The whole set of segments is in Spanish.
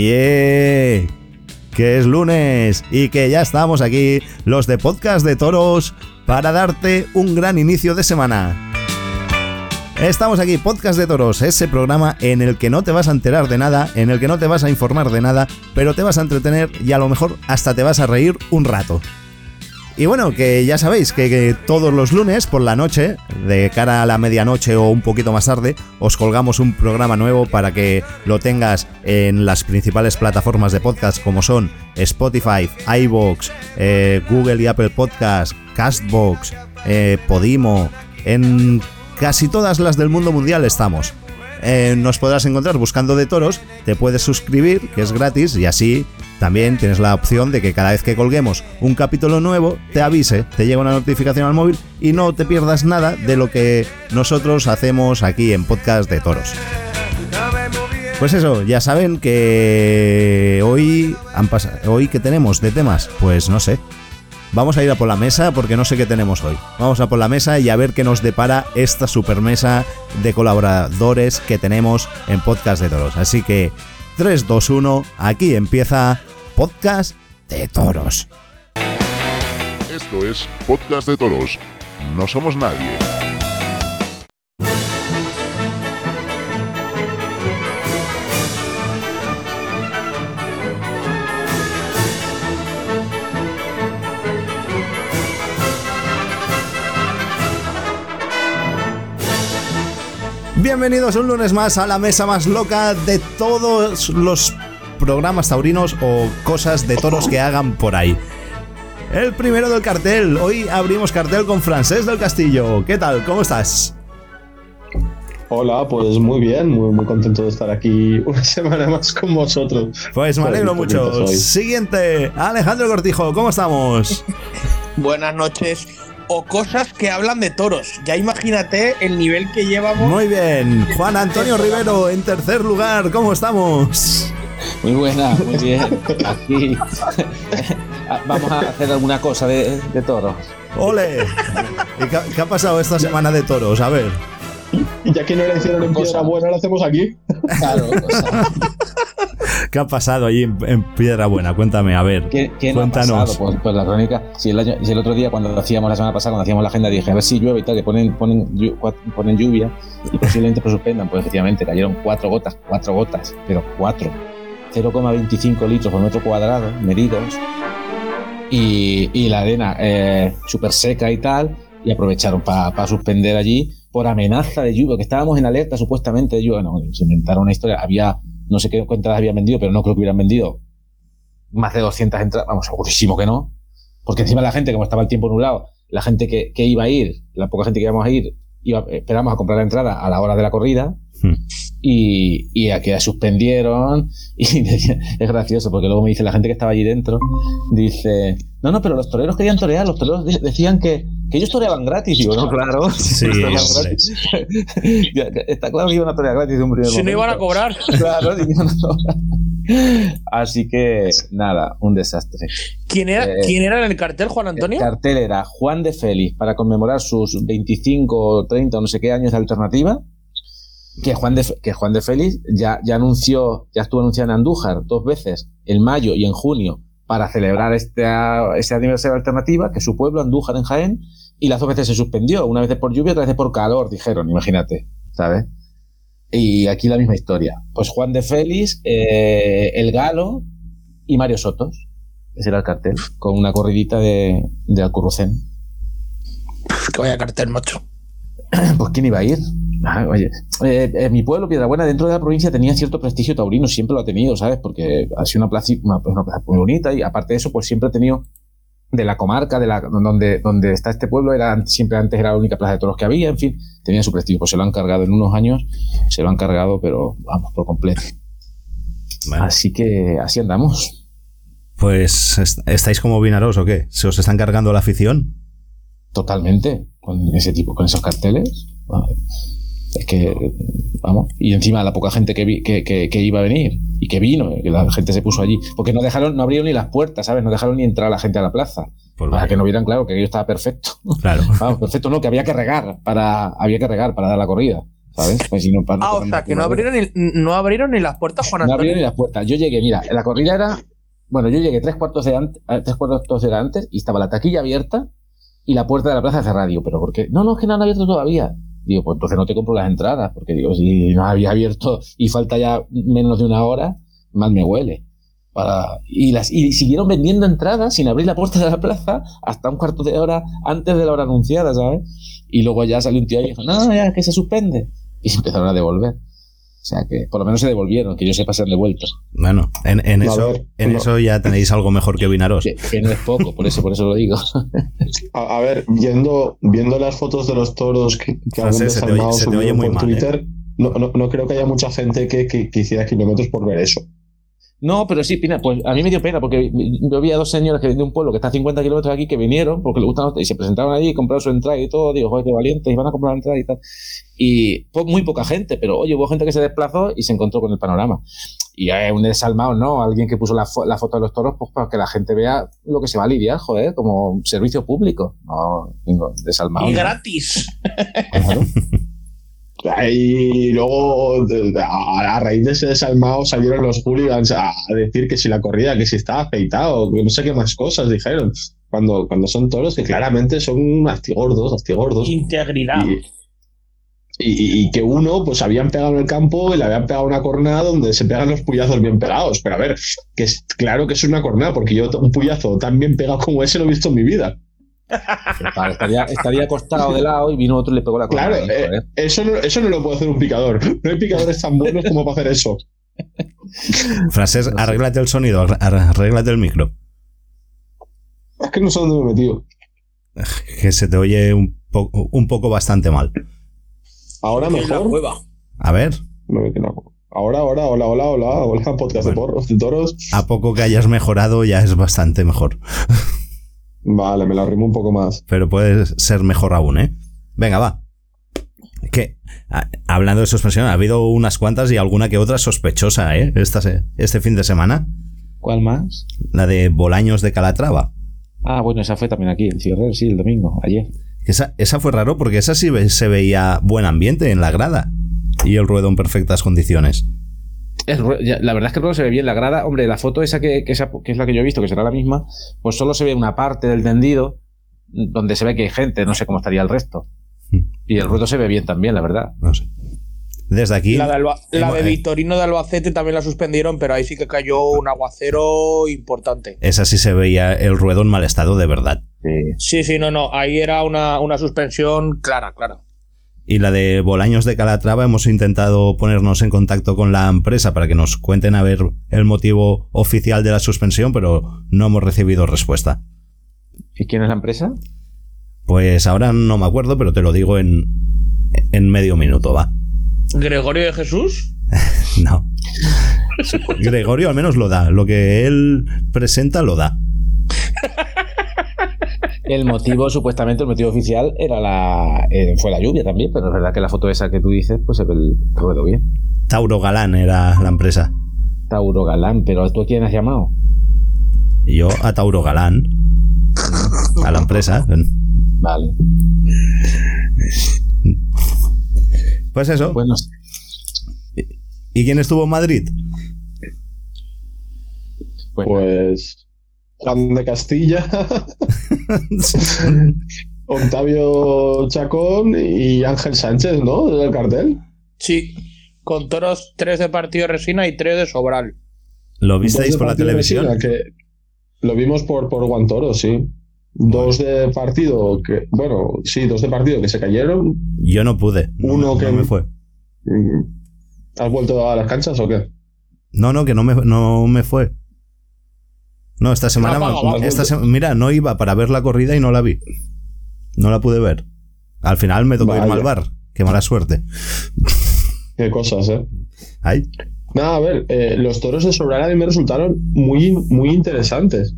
¡Yeah! Que es lunes y que ya estamos aquí, los de Podcast de Toros, para darte un gran inicio de semana. Estamos aquí, Podcast de Toros, ese programa en el que no te vas a enterar de nada, en el que no te vas a informar de nada, pero te vas a entretener y a lo mejor hasta te vas a reír un rato. Y bueno, que ya sabéis que, todos los lunes por la noche, de cara a la medianoche o un poquito más tarde, os colgamos un programa nuevo para que lo tengas en las principales plataformas de podcast como son Spotify, iVoox, eh, Google y Apple Podcast, Castbox, eh, Podimo, en casi todas las del mundo mundial estamos. Eh, nos podrás encontrar buscando de toros, te puedes suscribir, que es gratis, y así también tienes la opción de que cada vez que colguemos un capítulo nuevo, te avise, te llega una notificación al móvil y no te pierdas nada de lo que nosotros hacemos aquí en Podcast de Toros. Pues eso, ya saben que hoy han pasado, hoy que tenemos de temas, pues no sé, Vamos a ir a por la mesa porque no sé qué tenemos hoy. Vamos a por la mesa y a ver qué nos depara esta super mesa de colaboradores que tenemos en Podcast de Toros. Así que 3, 2, 1, aquí empieza Podcast de Toros. Esto es Podcast de Toros. No somos nadie. Bienvenidos un lunes más a la mesa más loca de todos los programas taurinos o cosas de toros que hagan por ahí. El primero del cartel. Hoy abrimos cartel con Francés del Castillo. ¿Qué tal? ¿Cómo estás? Hola, pues muy bien, muy, muy contento de estar aquí una semana más con vosotros. Pues me alegro mucho. Siguiente, Alejandro Cortijo, ¿cómo estamos? Buenas noches o cosas que hablan de toros. Ya imagínate el nivel que llevamos. Muy bien. Juan Antonio Rivero en tercer lugar. ¿Cómo estamos? Muy buena, muy bien. Aquí vamos a hacer alguna cosa de, toros. ¡Ole! qué, ha pasado esta semana de toros? A ver. Ya que no la hicieron en Piedra Buena, la hacemos aquí. Claro, ¿Qué ha pasado allí en, Piedra Buena? Cuéntame, a ver. ¿Qué, cuéntanos. pues, pues, la crónica. Si el, el, otro día, cuando lo hacíamos la semana pasada, cuando hacíamos la agenda, dije a ver si llueve y tal, que ponen, ponen, ponen lluvia y posiblemente pues suspendan. Pues efectivamente cayeron cuatro gotas, cuatro gotas, pero cuatro. 0,25 litros por metro cuadrado medidos. Y, y la arena eh, súper seca y tal. Y aprovecharon para suspender allí por amenaza de lluvia, que estábamos en alerta supuestamente de lluvia. No, se inventaron una historia. Había no sé qué entradas habían vendido, pero no creo que hubieran vendido más de 200 entradas. Vamos, segurísimo que no. Porque encima la gente, como estaba el tiempo nublado, la gente que, que iba a ir, la poca gente que íbamos a ir, iba, esperamos a comprar la entrada a la hora de la corrida. Hmm. Y, y a que suspendieron. Y es gracioso, porque luego me dice la gente que estaba allí dentro, dice, no, no, pero los toreros querían torear, los toreros decían que, que ellos toreaban gratis. Y digo, no, claro. Sí, Está claro que iban a torear gratis de un primer Si no iban a cobrar. Claro, Así que, nada, un desastre. ¿Quién era, eh, ¿Quién era en el cartel, Juan Antonio? El cartel era Juan de Félix para conmemorar sus 25 o 30 o no sé qué años de alternativa. Que Juan de, que Juan de Félix ya, ya anunció, ya estuvo anunciado en Andújar dos veces, en mayo y en junio, para celebrar este, este aniversario de alternativa, que su pueblo, Andújar en Jaén, y las dos veces se suspendió, una vez por lluvia, otra vez por calor, dijeron, imagínate, ¿sabes? Y aquí la misma historia. Pues Juan de Félix, eh, El Galo y Mario Sotos. Ese era el cartel, con una corridita de, de. Que vaya cartel, macho. Pues ¿quién iba a ir? Ah, oye, eh, mi pueblo, Piedrabuena, dentro de la provincia tenía cierto prestigio taurino, siempre lo ha tenido, ¿sabes? Porque ha sido una plaza, una, plaza muy bonita y aparte de eso, pues siempre ha tenido de la comarca, de la, donde, donde está este pueblo, era siempre antes era la única plaza de toros que había, en fin, tenía su prestigio. Pues se lo han cargado en unos años, se lo han cargado, pero vamos, por completo. Así que así andamos. Pues, ¿estáis como Vinaros o qué? ¿Se os están cargando la afición? Totalmente, con ese tipo, con esos carteles. Es que, vamos, y encima la poca gente que, vi, que, que, iba a venir y que vino, que la gente se puso allí, porque no dejaron, no abrieron ni las puertas, ¿sabes? No dejaron ni entrar a la gente a la plaza. para que no vieran claro que aquello estaba perfecto. Claro. Vamos, perfecto, no, que había que regar para, había que regar para dar la corrida. ¿sabes? Pues si no, para Ah, o sea, que no abrieron, ni, no abrieron ni las puertas, Juan No Antonio. abrieron ni las puertas. Yo llegué, mira, la corrida era. Bueno, yo llegué tres cuartos de antes, eh, tres cuartos de antes y estaba la taquilla abierta y la puerta de la plaza cerrada. Digo, pero ¿por qué? No, no, es que no han abierto todavía. Digo, pues entonces no te compro las entradas, porque digo, si no había abierto y falta ya menos de una hora, mal me huele. Para... Y, las, y siguieron vendiendo entradas sin abrir la puerta de la plaza hasta un cuarto de hora antes de la hora anunciada, ¿sabes? Y luego ya salió un tío y dijo, no, ya, que se suspende. Y se empezaron a devolver. O sea que por lo menos se devolvieron, que yo sepa se han devuelto. Bueno, en, eso, ver, en no. eso ya tenéis algo mejor que Vinaros. Que, que no es poco, por eso, por eso lo digo. A, a ver, viendo, viendo las fotos de los toros que, que algún Francés, se te oye- desalmado se te subió oye muy por mal, ¿eh? Twitter, no, no, no creo que haya mucha gente que, que, que hiciera kilómetros por ver eso. No, pero sí, Pina, pues a mí me dio pena porque yo vi a dos señores que de un pueblo que está a 50 kilómetros de aquí que vinieron porque les gustan y se presentaron allí y compraron su entrada y todo. Digo, joder, qué valientes, y van a comprar la entrada y tal. Y po- muy poca gente, pero oye, hubo gente que se desplazó y se encontró con el panorama. Y es un desalmado, ¿no? Alguien que puso la, fo- la foto de los toros, pues para que la gente vea lo que se va a lidiar, joder, como servicio público. No, digo, desalmado. Y ¿no? gratis. Claro. Y luego, a, raíz de ese desalmado, salieron los hooligans a, a decir que si la corrida, que si estaba afeitado, que no sé qué más cosas dijeron. Cuando, cuando son toros que claramente son astigordos, astigordos. Integridad. Y, y- y que uno, pues habían pegado en el campo y le habían pegado una cornada donde se pegan los puyazos bien pegados. Pero a ver, que es claro que es una cornada, porque yo un puyazo tan bien pegado como ese no he visto en mi vida. Claro, estaría, estaría acostado de lado y vino otro y le pegó la Claro, cornada, eh, eso, no, eso no lo puede hacer un picador. No hay picadores tan buenos como para hacer eso. Francés, arréglate el sonido, arr- arréglate el micro. Es que no sé dónde me he metido. Que se te oye un, po- un poco bastante mal. Ahora mejor. A ver. Ahora, ahora, hola, hola, hola, hola, podcast de porros, de toros. a poco que hayas mejorado ya es bastante mejor. Vale, me la arrimo un poco más. Pero puede ser mejor aún, ¿eh? Venga, va. Que, a- hablando de suspensión, ha habido unas cuantas y alguna que otra sospechosa, ¿eh? Esta, este fin de semana. ¿Cuál más? La de Bolaños de Calatrava. Ah, bueno, esa fue también aquí, el cierre, sí, el domingo, ayer. Esa, esa fue raro porque esa sí se veía buen ambiente en la grada. Y el ruedo en perfectas condiciones. La verdad es que el ruedo se ve bien. La grada, hombre, la foto esa que, que, esa- que es la que yo he visto, que será la misma, pues solo se ve una parte del tendido donde se ve que hay gente, no sé cómo estaría el resto. Y el ruedo se ve bien también, la verdad. No sé. Desde aquí. La de, Alba- la de eh, Victorino de Albacete también la suspendieron, pero ahí sí que cayó un aguacero importante. Esa sí se veía el ruedo en mal estado de verdad. Sí, sí, no, no. Ahí era una, una suspensión clara, clara. Y la de Bolaños de Calatrava hemos intentado ponernos en contacto con la empresa para que nos cuenten a ver el motivo oficial de la suspensión, pero no hemos recibido respuesta. ¿Y quién es la empresa? Pues ahora no me acuerdo, pero te lo digo en, en medio minuto, va. Gregorio de Jesús. No. Gregorio al menos lo da. Lo que él presenta lo da. El motivo, supuestamente, el motivo oficial era la eh, fue la lluvia también, pero es verdad que la foto esa que tú dices, pues se ve el ruedo bien. Tauro Galán era la empresa. Tauro Galán, pero ¿tú a quién has llamado? Yo a Tauro Galán. A la empresa. Vale. Pues eso. Bueno, ¿Y quién estuvo en Madrid? Pues Juan de Castilla, Octavio Chacón y Ángel Sánchez, ¿no? Del cartel. Sí. Con toros, tres de partido de resina y tres de sobral. ¿Lo visteis por la televisión? Resina, que lo vimos por, por Guantoro, sí. Dos de partido que, bueno, sí, dos de partido que se cayeron. Yo no pude. No, Uno no que- me fue. Mm. ¿Has vuelto a las canchas o qué? No, no, que no me, no me fue. No, esta semana. No, esta se- mira, no iba para ver la corrida y no la vi. No la pude ver. Al final me tocó irme Vaya. al bar. Qué mala suerte. Qué cosas, ¿eh? Ay, Nada, a ver, eh, los toros de mí me resultaron muy, muy interesantes.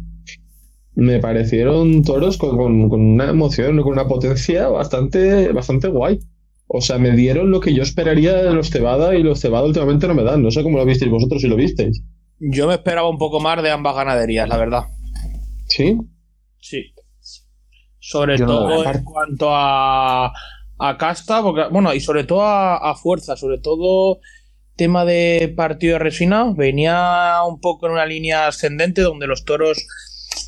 Me parecieron toros con, con- con una emoción, con una potencia bastante, bastante guay. O sea, me dieron lo que yo esperaría de los Cebada y los Cebada últimamente no me dan. No sé cómo lo visteis vosotros si lo visteis. Yo me esperaba un poco más de ambas ganaderías, la verdad. ¿Sí? Sí. Sobre Yo todo en cuanto a, a casta, porque, bueno, y sobre todo a, a fuerza, sobre todo tema de partido de resina, venía un poco en una línea ascendente donde los toros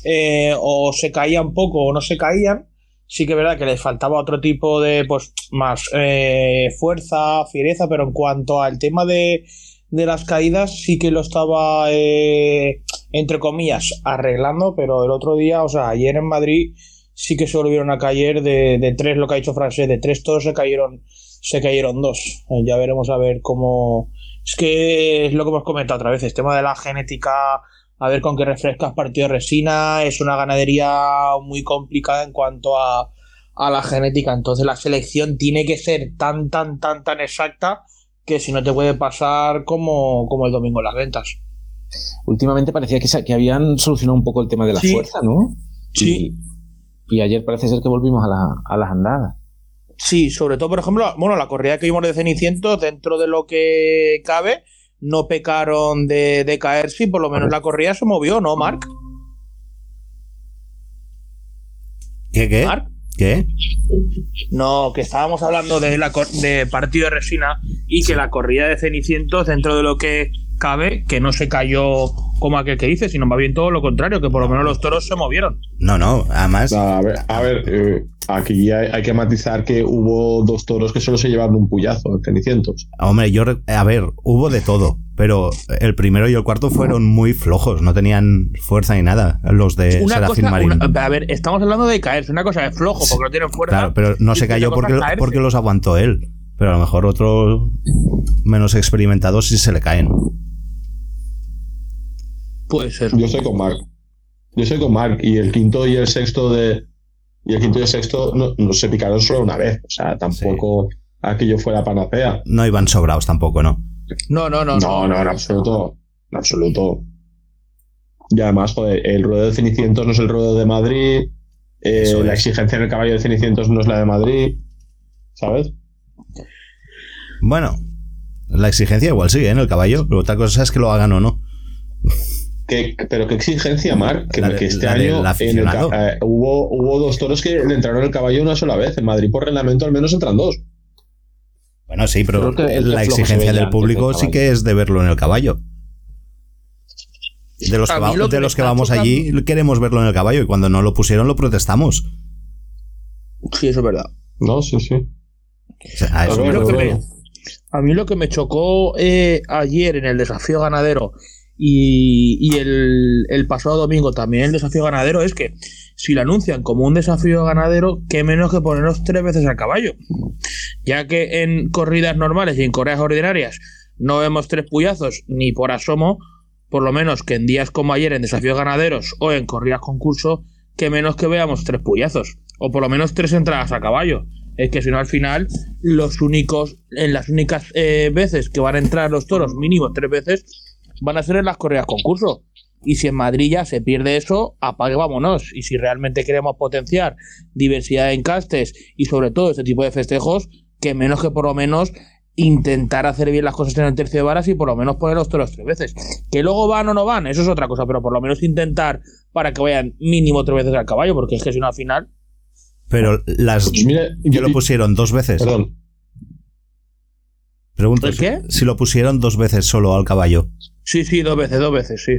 eh, o se caían poco o no se caían. Sí que es verdad que les faltaba otro tipo de, pues, más eh, fuerza, fiereza, pero en cuanto al tema de, de las caídas, sí que lo estaba, eh, entre comillas, arreglando, pero el otro día, o sea, ayer en Madrid sí que se volvieron a caer de, de tres, lo que ha dicho Francés, de tres todos se cayeron, se cayeron dos. Eh, ya veremos a ver cómo. Es que es lo que hemos comentado otra vez, el tema de la genética, a ver con qué refrescas partido de resina, es una ganadería muy complicada en cuanto a, a la genética, entonces la selección tiene que ser tan, tan, tan, tan exacta que si no te puede pasar como, como el domingo en las ventas. Últimamente parecía que, que habían solucionado un poco el tema de la Sí. fuerza, ¿no? Sí. Y, y ayer parece ser que volvimos a, la- a las andadas. Sí, sobre todo, por ejemplo, bueno, la corrida que vimos de Cenicientos, dentro de lo que cabe, no pecaron de, de caerse y por lo menos la corrida se movió, ¿no, Marc? ¿Qué, qué? ¿Marc? ¿Qué? No, que estábamos hablando de, la, de partido de resina y que la corrida de Cenicientos, dentro de lo que cabe, que no se cayó como aquel que dice, sino más bien todo lo contrario, que por lo menos los toros se movieron. No, no, además. A ver, a ver eh, aquí hay, hay que matizar que hubo dos toros que solo se llevaron un puyazo, cenicientos. Hombre, yo. re- A ver, hubo de todo. Pero el primero y el cuarto fueron muy flojos, no tenían fuerza ni nada. Los de Una Serafín cosa, Marín. una- a ver, estamos hablando de caerse, una cosa es flojo porque no tienen fuerza. Claro, pero no se cayó porque, los aguantó él. Pero a lo mejor otros menos experimentados sí se le caen. Puede ser. Yo estoy con Mark. Yo estoy con Mark. Y el quinto y el sexto de. Y el quinto y el sexto no, no se picaron solo una vez. O sea, tampoco aquello fue la panacea. No iban sobrados tampoco, ¿no? No, no, no. No, no, en absoluto. En absoluto. Y además, joder, el ruedo de Cenicientos no es el ruedo de Madrid. eh, la es. exigencia en el caballo de Cenicientos no es la de Madrid. ¿Sabes? Bueno, la exigencia igual sigue ¿eh? en el caballo, pero otra cosa es que lo hagan o no. ¿Qué- pero qué exigencia, Marc, que, que este año en el eh, hubo, hubo dos toros que le entraron el caballo una sola vez. En Madrid por reglamento al menos entran dos. Bueno, sí, pero la exigencia del público sí que es de verlo en el caballo. De los que, mí va- lo que de los que vamos allí queremos verlo en el caballo y cuando no lo pusieron lo protestamos. Sí, eso es verdad. No, sí, sí. O sea, a eso A me ver, lo que refiero. me- A mí lo que me chocó eh, ayer en el desafío ganadero y, y el, el pasado domingo también el desafío ganadero es que si lo anuncian como un desafío ganadero, qué menos que ponernos tres veces al caballo. Ya que en corridas normales y en corridas ordinarias no vemos tres puyazos ni por asomo, por lo menos que en días como ayer en desafíos ganaderos o en corridas concurso, que menos que veamos tres puyazos. O por lo menos tres entradas a caballo. Es que si no al final, los únicos, en las únicas eh, veces que van a entrar los toros, mínimo tres veces, van a ser en las corridas concurso. Y si en Madrid ya se pierde eso, apague vámonos. Y si realmente queremos potenciar diversidad de encastes y sobre todo este tipo de festejos, que menos que por lo menos intentar hacer bien las cosas en el tercio de varas y por lo menos poner los toros tres veces. Que luego van o no van, eso es otra cosa, pero por lo menos intentar para que vayan mínimo tres veces al caballo, porque es que si no al final. Pero las Pues mira, que lo pusieron dos veces. Perdón. Pregunto si lo pusieron dos veces solo al caballo. Sí, sí, dos veces, dos veces, sí.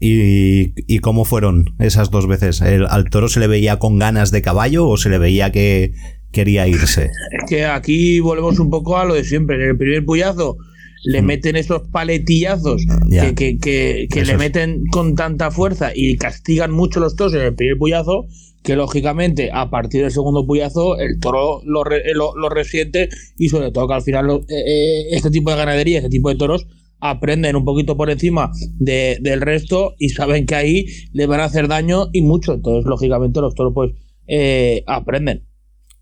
¿Y, y cómo fueron esas dos veces? ¿El- ¿Al toro se le veía con ganas de caballo o se le veía que quería irse? Es que aquí volvemos un poco a lo de siempre. En el primer puyazo le meten esos paletillazos Mm. Ya. que, que- que- que le meten con tanta fuerza y castigan mucho los toros en el primer puyazo, que lógicamente a partir del segundo puyazo el toro lo, lo, lo resiente y sobre todo que al final lo- eh, eh, este tipo de ganadería, este tipo de toros aprenden un poquito por encima de- del resto y saben que ahí le van a hacer daño y mucho. Entonces, lógicamente, los toros pues eh, aprenden.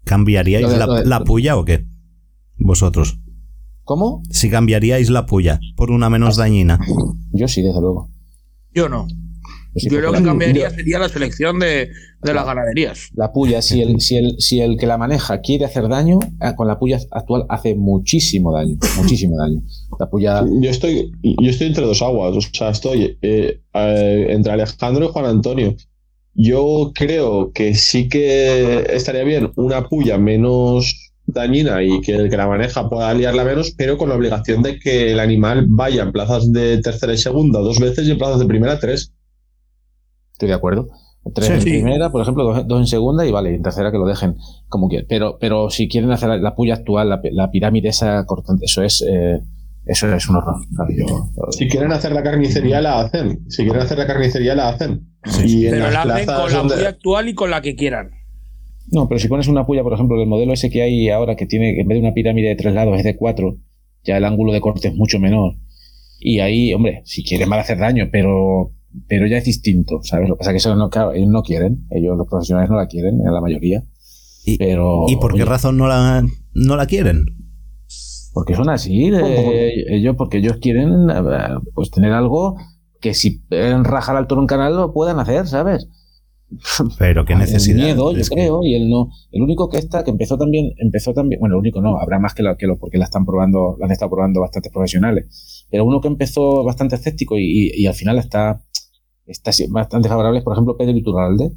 ¿Cambiaríais la, la puya o qué? Vosotros. ¿Cómo? Si cambiaríais la puya por una menos dañina. Yo sí, desde luego. Yo no. Yo lo que cambiaría sería la selección de, de las ganaderías. La puya, si el, si, el, si el que la maneja quiere hacer daño, eh, con la puya actual hace muchísimo daño. Muchísimo daño. La puya. Yo estoy, yo estoy entre dos aguas. O sea, estoy eh, eh, entre Alejandro y Juan Antonio. Yo creo que sí que estaría bien una puya menos, dañina y que el que la maneja pueda liarla menos, pero con la obligación de que el animal vaya en plazas de tercera y segunda dos veces y en plazas de primera tres. Estoy de acuerdo. Tres Sí, en sí. primera, por ejemplo, dos, dos en segunda y vale, en tercera que lo dejen como quieran. Pero, pero si quieren hacer la, la puya actual, la, la pirámide esa cortante, eso es, eh, eso es un horror. Si quieren hacer la carnicería, la hacen. Si quieren hacer la carnicería, la hacen. Sí, y en Pero la hacen con la puya actual y con la que quieran. No, pero si pones una puya, por ejemplo, el modelo ese que hay ahora, que tiene, en vez de una pirámide de tres lados, es de cuatro, ya el ángulo de corte es mucho menor. Y ahí, hombre, si quieren van a hacer daño, pero, pero ya es distinto, ¿sabes? Lo que pasa es que eso no, ellos no quieren, ellos los profesionales no la quieren, en la mayoría. ¿Y, Pero, ¿y por qué oye, razón no la, no la quieren? Porque son así, eh, ellos, porque ellos quieren eh, pues tener algo que si pueden rajar al toro en canal lo puedan hacer, ¿sabes? Pero qué El necesidad. miedo, yo que- creo, y él no. El único que está, que empezó también, empezó también, bueno, el único no, habrá más que lo, que lo porque la están probando, la han estado probando bastantes profesionales. Pero uno que empezó bastante escéptico y, y- y al final está, está bastante favorable por ejemplo, Pedro Iturralde,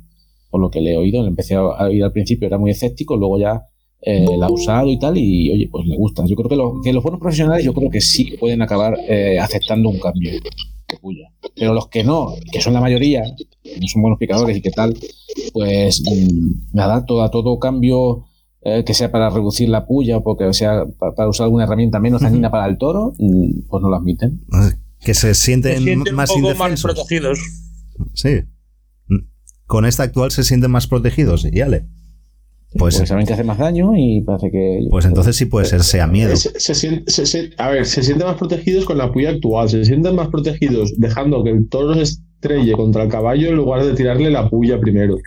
por lo que le he oído, le empecé a oír al principio, era muy escéptico, luego ya eh, la ha usado y tal, y oye, pues le gusta. Yo creo que, los- que los buenos profesionales, yo creo que sí pueden acabar eh, aceptando un cambio. Pero los que no, que son la mayoría, que no son buenos picadores y que tal, pues mm, nada, todo, a todo cambio eh, que sea para reducir la puya o porque sea pa- para, usar alguna herramienta menos dañina para el toro, mm, pues no lo admiten. Que se sienten, Se sienten más un poco más indefensos. protegidos. Sí. Con esta actual se sienten más protegidos. Y ale. Pues, Porque saben que hace más daño y parece que. pues entonces sí puede ser sea miedo. Se, se sien- se- se- a ver, se sienten más protegidos con la puya actual, se sienten más protegidos dejando que el toro se estrelle contra el caballo en lugar de tirarle la puya primero.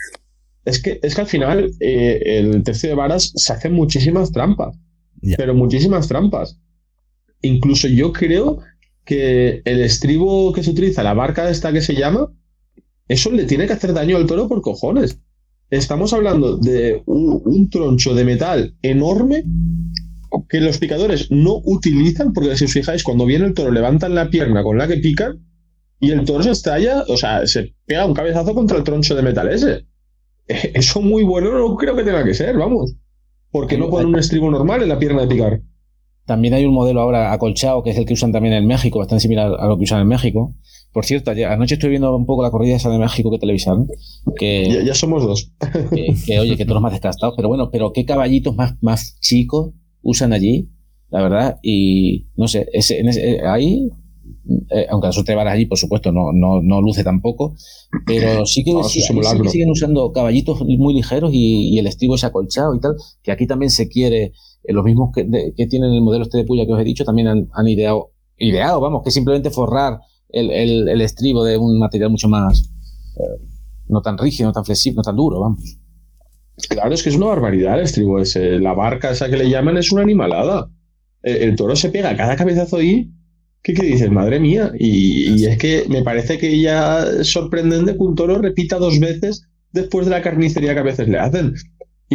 Es que, es que al final eh, el tercio de varas se hacen muchísimas trampas, Ya. pero muchísimas trampas. Incluso yo creo que el estribo que se utiliza, la barca esta que se llama, eso le tiene que hacer daño al toro por cojones. Estamos hablando de un, un troncho de metal enorme que los picadores no utilizan, porque si os fijáis, cuando viene el toro levantan la pierna con la que pican y el toro se estalla, o sea, se pega un cabezazo contra el troncho de metal ese. Eso muy bueno no creo que tenga que ser, vamos. Porque no ponen un estribo normal en la pierna de picar. También hay un modelo ahora acolchado, que es el que usan también en México, bastante similar a lo que usan en México. Por cierto, ayer- anoche estoy viendo un poco la corrida esa de México que televisaron, que, Ya, ya somos dos. que, que, oye, que todos más desgastados, pero bueno, pero qué caballitos más, más chicos usan allí, la verdad, y no sé, ese, en ese- eh, ahí, eh, aunque la suerte de varas allí, por supuesto, no, no, no luce tampoco, pero sí que, sí- sí siguen usando caballitos muy ligeros y, y el estribo es acolchado y tal, que aquí también se quiere, eh, los mismos que, de- que tienen el modelo este de puya que os he dicho, también han, ideado, ideado, vamos, que simplemente forrar el, estribo de un material mucho más, eh, no tan rígido, no tan flexible, no tan duro, vamos. Claro, es que es una barbaridad el estribo ese. La barca esa que le llaman es una animalada. El, el toro se pega cada cabezazo ahí. ¿Qué, qué dices? Madre mía. Y, y es que me parece que ya es sorprendente que un toro repita dos veces después de la carnicería que a veces le hacen.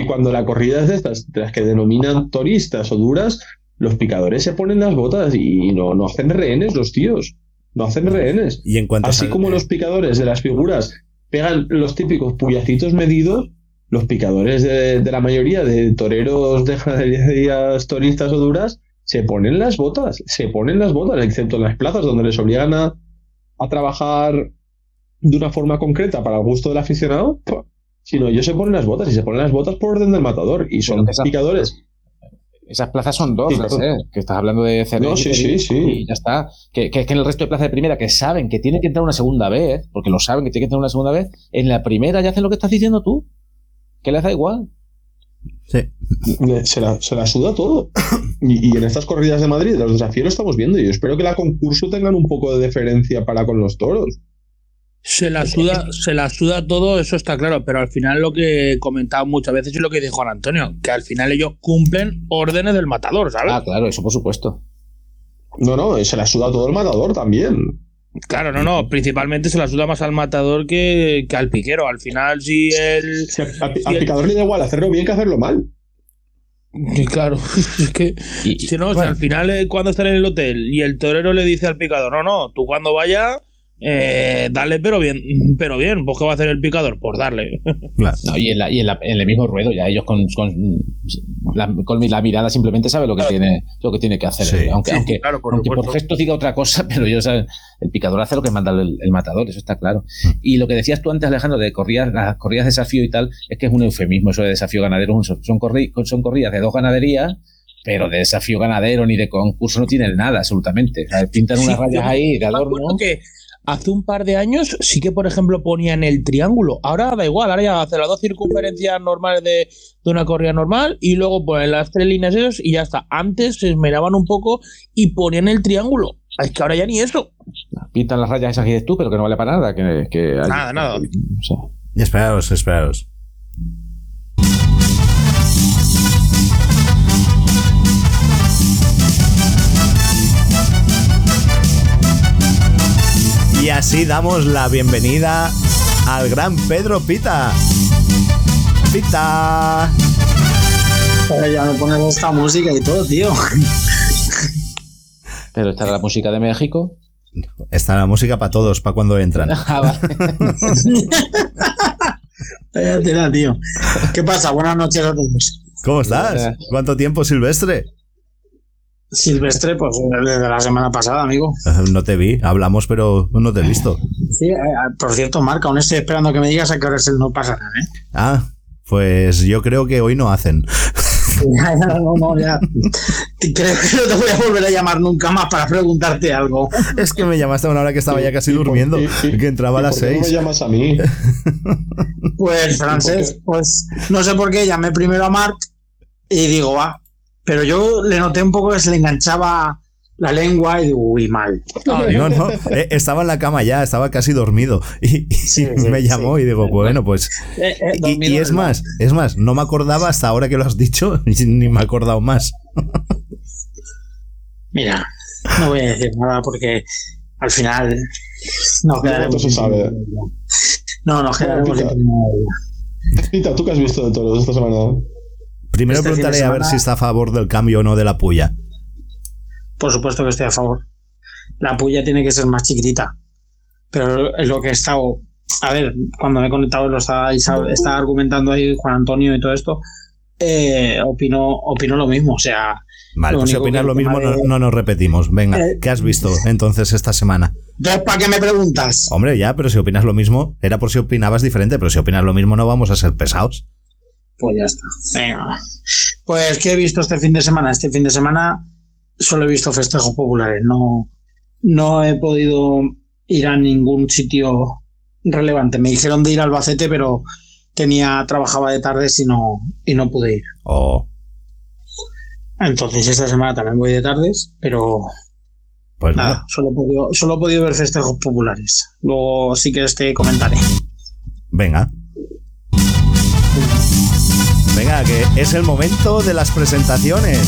Y cuando la corrida es de estas, de las que denominan toristas o duras, los picadores se ponen las botas y no, no hacen rehenes los tíos. No hacen rehenes. Y en cuanto Así sal- como los picadores de las figuras pegan los típicos puyacitos medidos, los picadores de, de la mayoría de toreros de ganaderías toristas o duras se ponen las botas, se ponen las botas, excepto en las plazas donde les obligan a, a trabajar de una forma concreta para el gusto del aficionado, sino ellos se ponen las botas y se ponen las botas por orden del matador y son picadores. Esas plazas son dos, Sí, no claro. sé, que estás hablando de Cervera No, sí, sí, sí. y ya está. Que, que, que en el resto de plazas de primera, que saben que tienen que entrar una segunda vez, porque lo saben que tienen que entrar una segunda vez, en la primera ya hacen lo que estás diciendo tú. Que les da igual. Sí. Se la, se la suda todo. Y, y en estas corridas de Madrid, los desafíos lo estamos viendo. Y yo espero que la concurso tengan un poco de deferencia para con los toros. Se la suda, se la suda todo, eso está claro, pero al final lo que he comentado muchas veces es lo que dijo Juan Antonio, que al final ellos cumplen órdenes del matador, ¿sabes? Ah, claro, eso por supuesto. No, no, se la suda todo el matador también. Claro, no, no, principalmente se la suda más al matador que, que al piquero. Al final, si el. Si al, picador le da igual hacerlo bien que hacerlo mal. Sí, Claro, es que. Y, Si no, si Bueno. al final, cuando están en el hotel y el torero le dice al picador, no, no, tú cuando vayas, eh, dale, pero bien, pero bien, pues ¿qué va a hacer el picador? Pues darle. Claro. no, y, en, la, y en, la- en el mismo ruedo, ya ellos con, con la, con la mirada simplemente sabe lo que tiene, lo que tiene que hacer. Sí. Aunque, Sí, aunque, claro, por aunque por gesto diga otra cosa, pero yo sé, el picador hace lo que manda el, el matador, eso está claro. Y lo que decías tú antes, Alejandro, de corridas, las corridas de desafío y tal, es que es un eufemismo eso de desafío ganadero. Son, son, corri- son corridas de dos ganaderías, pero de desafío ganadero ni de concurso no tienen nada, absolutamente. O sea, pintan unas Sí, rayas ahí de adorno. que hace un par de años sí que, por ejemplo, ponían el triángulo. Ahora da igual, ahora ya hacen las dos circunferencias normales de, de una corrida normal y luego ponen las tres líneas esos y ya está. Antes se esmeraban un poco y ponían el triángulo. Es que ahora ya ni eso. Pintan las rayas esas que dices tú, pero que no vale para nada. Que, que hay- Nada, nada. o sea, Esperaos, esperaos. Y así damos la bienvenida al gran Pedro Pita. Pita. Pero ya me pones esta música y todo, tío. pero era la música de México. Está la música para todos, para cuando entran. Ah, vale. Tío. ¿Qué pasa? Buenas noches a todos. ¿Cómo estás? ¿Cuánto tiempo, Silvestre? Silvestre, pues desde la semana pasada, amigo. Eh, No te vi, hablamos, pero no te he visto. Sí, eh, eh, por cierto, Marca, aún estoy esperando que me digas a qué hora es el no pasará, ¿eh? Ah, pues yo creo que hoy no hacen. Ya, ya, no, no, ya. Creo que no te voy a volver a llamar nunca más para preguntarte algo. Es que me llamaste a una hora que estaba ya casi por- durmiendo, que entraba a ¿Y las por qué no me seis. llamas a mí? Pues, francés, pues no sé por qué llamé primero a Marc y digo, va. Pero yo le noté un poco que se le enganchaba la lengua y digo, uy, mal. No, no, eh, estaba en la cama ya, estaba casi dormido. Y, y sí, me llamó sí. y digo, bueno, pues. Eh, eh, Y, es más, es más, no me acordaba hasta ahora que lo has dicho, ni me he acordado más. Mira, no voy a decir nada porque al final no quedaremos. ¿Cuánto se sabe? No, nos quedaremos. Pita, ¿tú qué has visto de toros esta semana? Primero Este preguntaré a ver semana- si está a favor del cambio o no de la puya. Por supuesto que estoy a favor. La puya tiene que ser más chiquitita. Pero es lo que he estado. A ver, cuando me he conectado, lo estaba, estaba argumentando ahí Juan Antonio y todo esto. Eh, opino, opino lo mismo. O sea, Vale, pues si opinas lo mismo, no, no nos repetimos. Venga, Eh, ¿qué has visto entonces esta semana? ¿para qué me preguntas? Hombre, ya, pero si opinas lo mismo, era por si opinabas diferente, pero si opinas lo mismo no vamos a ser pesados. Pues ya está. Venga. Pues, ¿qué he visto este fin de semana? Este fin de semana solo he visto festejos populares. No, no he podido ir a ningún sitio relevante. Me dijeron de ir al Albacete, pero tenía, trabajaba de tardes y no, y no pude ir. O, Entonces esta semana también voy de tardes, pero pues nada, nada, solo he podido, solo he podido ver festejos populares. Luego sí que te comentaré. venga. Venga, que es el momento de las presentaciones.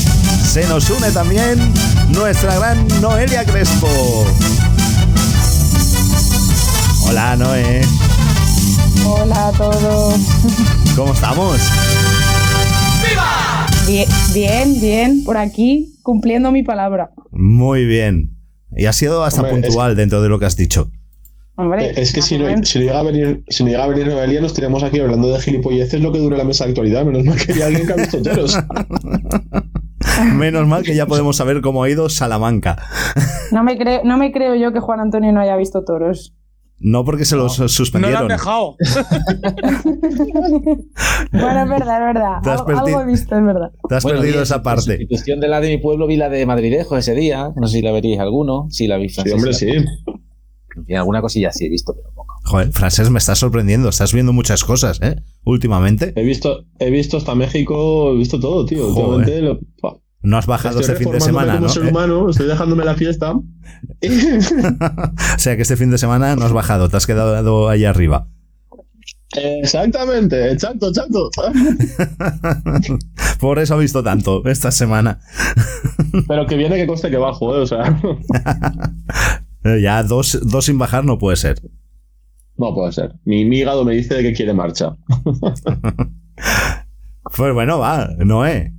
Se nos une también nuestra gran Noelia Crespo. Hola, Noé. Hola a todos. ¿Cómo estamos? Bien, bien, bien, por aquí, cumpliendo mi palabra. Muy bien. Y ha sido hasta Hombre, es- puntual dentro de lo que has dicho. Hombre, Eh, Es que si no, si llega a venir, si no llega a venir Noelia, nos tenemos aquí hablando de gilipolleces lo que dura la mesa de actualidad. Menos mal que hay alguien que ha visto toros. Menos mal que ya podemos saber cómo ha ido Salamanca. no, me creo, no me creo yo que Juan Antonio no haya visto toros. No porque se los No lo han suspendieron. dejado. Bueno, es verdad, es verdad. Algo, he visto, es verdad. Te has Bueno, perdido esa en parte. sustitución de la de mi pueblo, vi la de Madridejo ese día. No sé si la veríais alguno. Sí, la vi. Sí, hombre, la- sí. En fin, alguna cosilla sí he visto, pero poco. Joder, Francés, me estás sorprendiendo. Estás viendo muchas cosas, ¿eh? Últimamente. He visto, he visto hasta México, he visto todo, tío. Últimamente lo- No has bajado estoy este fin de semana, como ¿no? ser ¿Eh? humano, estoy dejándome la fiesta. o sea que este fin de semana no has bajado, te has quedado ahí arriba. Exactamente, exacto, exacto. Por eso he visto tanto esta semana. Pero que viene que coste que bajo, ¿eh? O sea, Eh, Ya dos, dos sin bajar no puede ser. no puede ser. Mi, mi hígado me dice que quiere marcha. Pues bueno, va, Noé.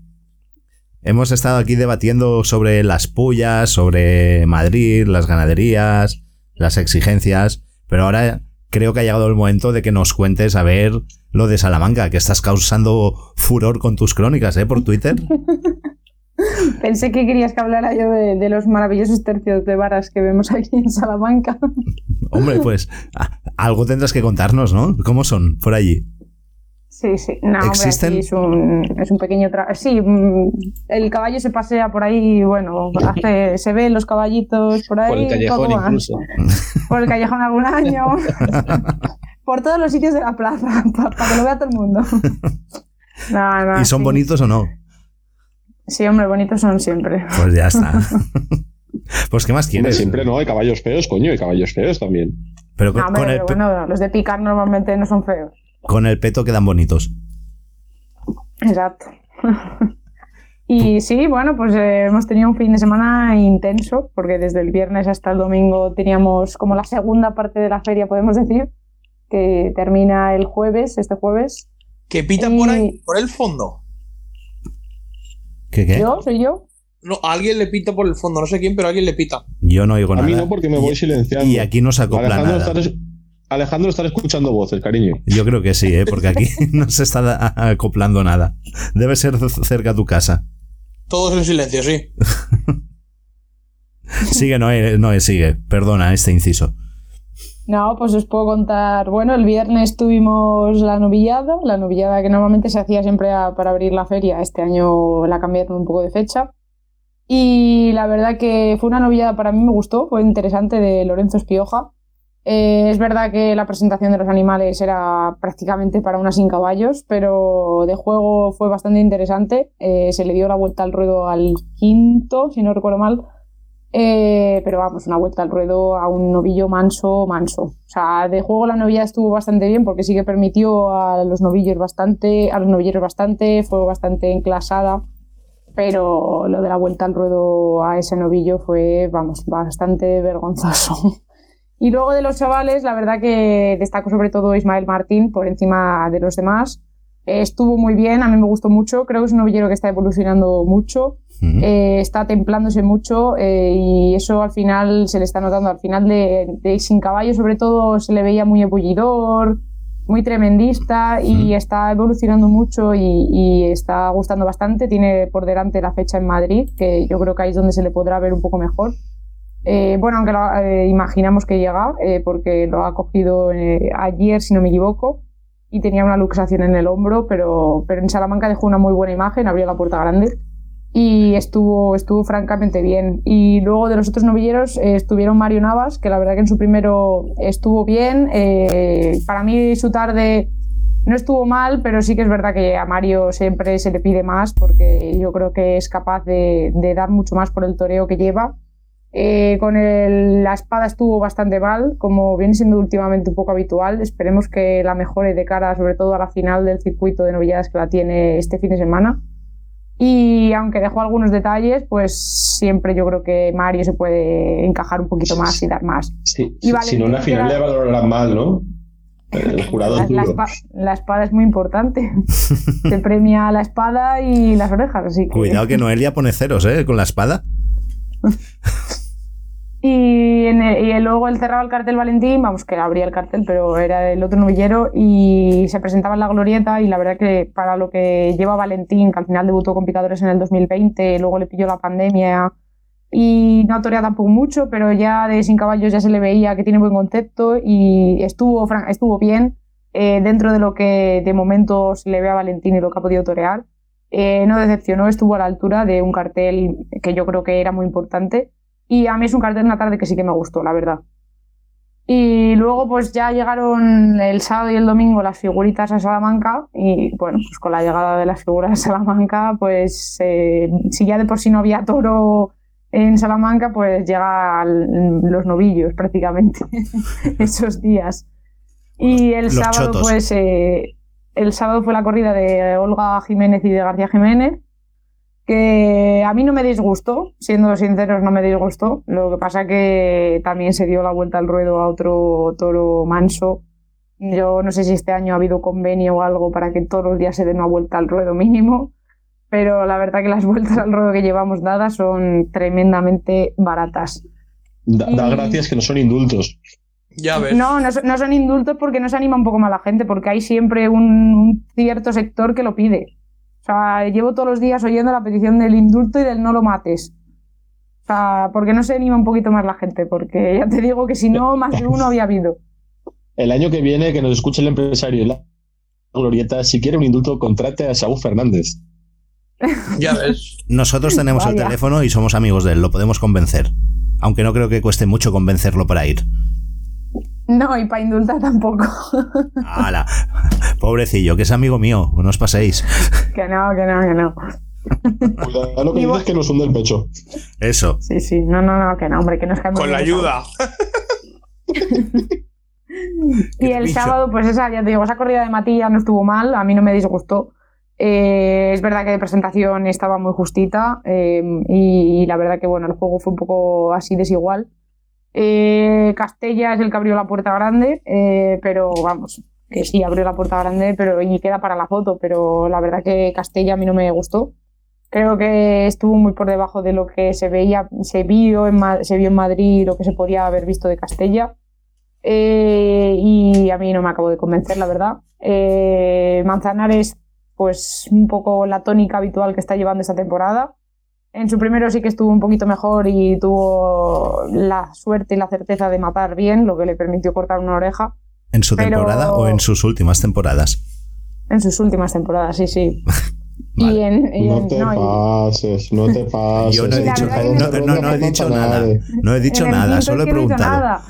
Hemos estado aquí debatiendo sobre las pullas, sobre Madrid, las ganaderías, las exigencias, pero ahora creo que ha llegado el momento de que nos cuentes a ver lo de Salamanca, que estás causando furor con tus crónicas, ¿eh? Por Twitter. Pensé que querías que hablara yo de, de los maravillosos tercios de varas que vemos aquí en Salamanca. Hombre, pues algo tendrás que contarnos, ¿no? ¿Cómo son por allí? Sí, sí. No, ¿Existen? es un, es un pequeño... tra- Sí, mm, el caballo se pasea por ahí, bueno, hace, se ven los caballitos por ahí. Por el callejón incluso. Por el callejón algún año. por todos los sitios de la plaza, para que lo vea todo el mundo. No, no, ¿Y son sí. bonitos o no? Sí, hombre, bonitos son siempre. Pues ya está. Pues ¿qué más Hombre, quieres? siempre no, hay caballos feos, coño, hay caballos feos también. Pero con, No, hombre, con el, pero bueno, los de picar normalmente no son feos. con el peto quedan bonitos. Exacto. y sí, bueno, pues eh, hemos tenido un fin de semana intenso, porque desde el viernes hasta el domingo teníamos como la segunda parte de la feria, podemos decir, que termina el jueves, este jueves. Que pita Y- por ahí, por el fondo. ¿Qué qué? ¿Yo? ¿Soy yo? No, a alguien le pita por el fondo, no sé quién, pero a alguien le pita. Yo no oigo A nada. mí no, porque me voy Y- silenciando. Y aquí no se acopla Alejandro, nada. Alejandro, estás escuchando voces, cariño. Yo creo que sí, ¿eh? porque aquí no se está a- acoplando nada. Debe ser cerca a tu casa. Todos en silencio, sí. Sigue, Noé, Noé, sigue. Perdona este inciso. No, pues os puedo contar. Bueno, el viernes tuvimos la novillada, la novillada que normalmente se hacía siempre para abrir la feria. Este año la cambiaron un poco de fecha. Y la verdad que fue una novillada para mí, me gustó, fue interesante de Lorenzo Espioja. Eh, es verdad que la presentación de los animales era prácticamente para unas sin caballos, pero de juego fue bastante interesante. Eh, se le dio la vuelta al ruedo al quinto, si no recuerdo mal. Eh, pero vamos, una vuelta al ruedo a un novillo manso, manso. O sea, de juego la novilla estuvo bastante bien porque sí que permitió a los novillos bastante, a los novilleros bastante, fue bastante enclasada. Pero lo de la vuelta al ruedo a ese novillo fue, vamos, bastante vergonzoso. Y luego de los chavales, la verdad que destaco sobre todo Ismael Martín por encima de los demás. Estuvo muy bien, a mí me gustó mucho. Creo que es un novillero que está evolucionando mucho. Ujú. Eh, está templándose mucho eh, y eso al final se le está notando. Al final de, de Sin Caballo, sobre todo, se le veía muy ebullidor, muy tremendista y está evolucionando mucho y, y está gustando bastante. Tiene por delante la fecha en Madrid, que yo creo que ahí es donde se le podrá ver un poco mejor. Eh, bueno, aunque lo, eh, imaginamos que llega, eh, porque lo ha cogido eh, ayer, si no me equivoco, y tenía una luxación en el hombro, pero, pero en Salamanca dejó una muy buena imagen, abrió la puerta grande y estuvo, estuvo francamente bien. Y luego de los otros novilleros eh, estuvieron Mario Navas, que la verdad que en su primero estuvo bien. Eh, para mí su tarde no estuvo mal, pero sí que es verdad que a Mario siempre se le pide más porque yo creo que es capaz de, dar mucho más por el toreo que lleva. Eh, con la espada estuvo bastante mal, como viene siendo últimamente un poco habitual. Esperemos que la mejore de cara, sobre todo a la final del circuito de novilladas que la tiene este fin de semana. Y aunque dejó algunos detalles, pues siempre yo creo que Mario se puede encajar un poquito más y dar más. Sí, Y si no, en la final le valorarán mal, ¿no? El jurado La, es la duro. espa- la espada es muy importante. Se premia la espada y las orejas, así que. Cuidado que Noelia pone ceros, ¿eh? Con la espada. Y, en el- y luego él cerraba el cartel Valentín, vamos, que abría el cartel, pero era el otro novillero y se presentaba en la glorieta y la verdad que para lo que lleva Valentín, que al final debutó con picadores en el 2020, luego le pilló la pandemia y no torea tampoco mucho, pero ya de Sin Caballos ya se le veía que tiene buen concepto y estuvo, estuvo bien eh, dentro de lo que de momento se le ve a Valentín y lo que ha podido torear. Eh, no decepcionó, estuvo a la altura de un cartel que yo creo que era muy importante. Y a mí es un cartel en la tarde que sí que me gustó, la verdad. Y luego pues ya llegaron el sábado y el domingo las figuritas a Salamanca y bueno, pues con la llegada de las figuras a Salamanca, pues eh, si ya de por sí no había toro en Salamanca, pues llegan los novillos prácticamente esos días. Y el Los sábado chotos. pues eh, el sábado fue la corrida de Olga Jiménez y de García Jiménez que a mí no me disgustó, siendo sinceros, no me disgustó. Lo que pasa que también se dio la vuelta al ruedo a otro toro manso. Yo no sé si este año ha habido convenio o algo para que todos los días se den una vuelta al ruedo mínimo, pero la verdad que las vueltas al ruedo que llevamos dadas son tremendamente baratas. Da, da y- gracias que no son indultos. Ya ves. No, no, son- no son indultos porque no se anima un poco más la gente, porque hay siempre un, un cierto sector que lo pide. O sea, llevo todos los días oyendo la petición del indulto y del no lo mates. O sea, porque no se anima un poquito más la gente, porque ya te digo que si no, más de uno había habido. El año que viene, que nos escuche el empresario la glorieta, si quiere un indulto, contrate a Saúl Fernández. Ya ves. Nosotros tenemos el teléfono y somos amigos de él, lo podemos convencer. Aunque no creo que cueste mucho convencerlo para ir. No, y para indultar tampoco. ¡Hala! Pobrecillo, que es amigo mío, no os paséis. que no, que no, que no. Cuidado lo que dices que nos hunde el pecho. Eso. Sí, sí, no, no, no, que no, hombre, que no es que Con la ayuda. Y el bicho. sábado, pues esa, ya te digo, esa corrida de Matías no estuvo mal, a mí no me disgustó. Eh, es verdad que de presentación estaba muy justita eh, y, y la verdad que bueno, el juego fue un poco así desigual. Eh, Castella es el que abrió la puerta grande, eh, pero vamos, que sí, abrió la puerta grande pero y queda para la foto, pero la verdad que Castella a mí no me gustó. Creo que estuvo muy por debajo de lo que se veía, se vio en, se vio en Madrid, lo que se podía haber visto de Castella. Eh, y a mí no me acabo de convencer, la verdad. Eh, Manzanares, pues un poco la tónica habitual que está llevando esta temporada. En su primero sí que estuvo un poquito mejor y tuvo la suerte y la certeza de matar bien, lo que le permitió cortar una oreja. ¿En su Pero- temporada o en sus últimas temporadas? En sus últimas temporas, sí, sí. Vale. Y en, y No en- te no, pases, no te pases. Yo no he dicho, no, no, no he dicho nada. No he dicho nada, solo he preguntado. nada.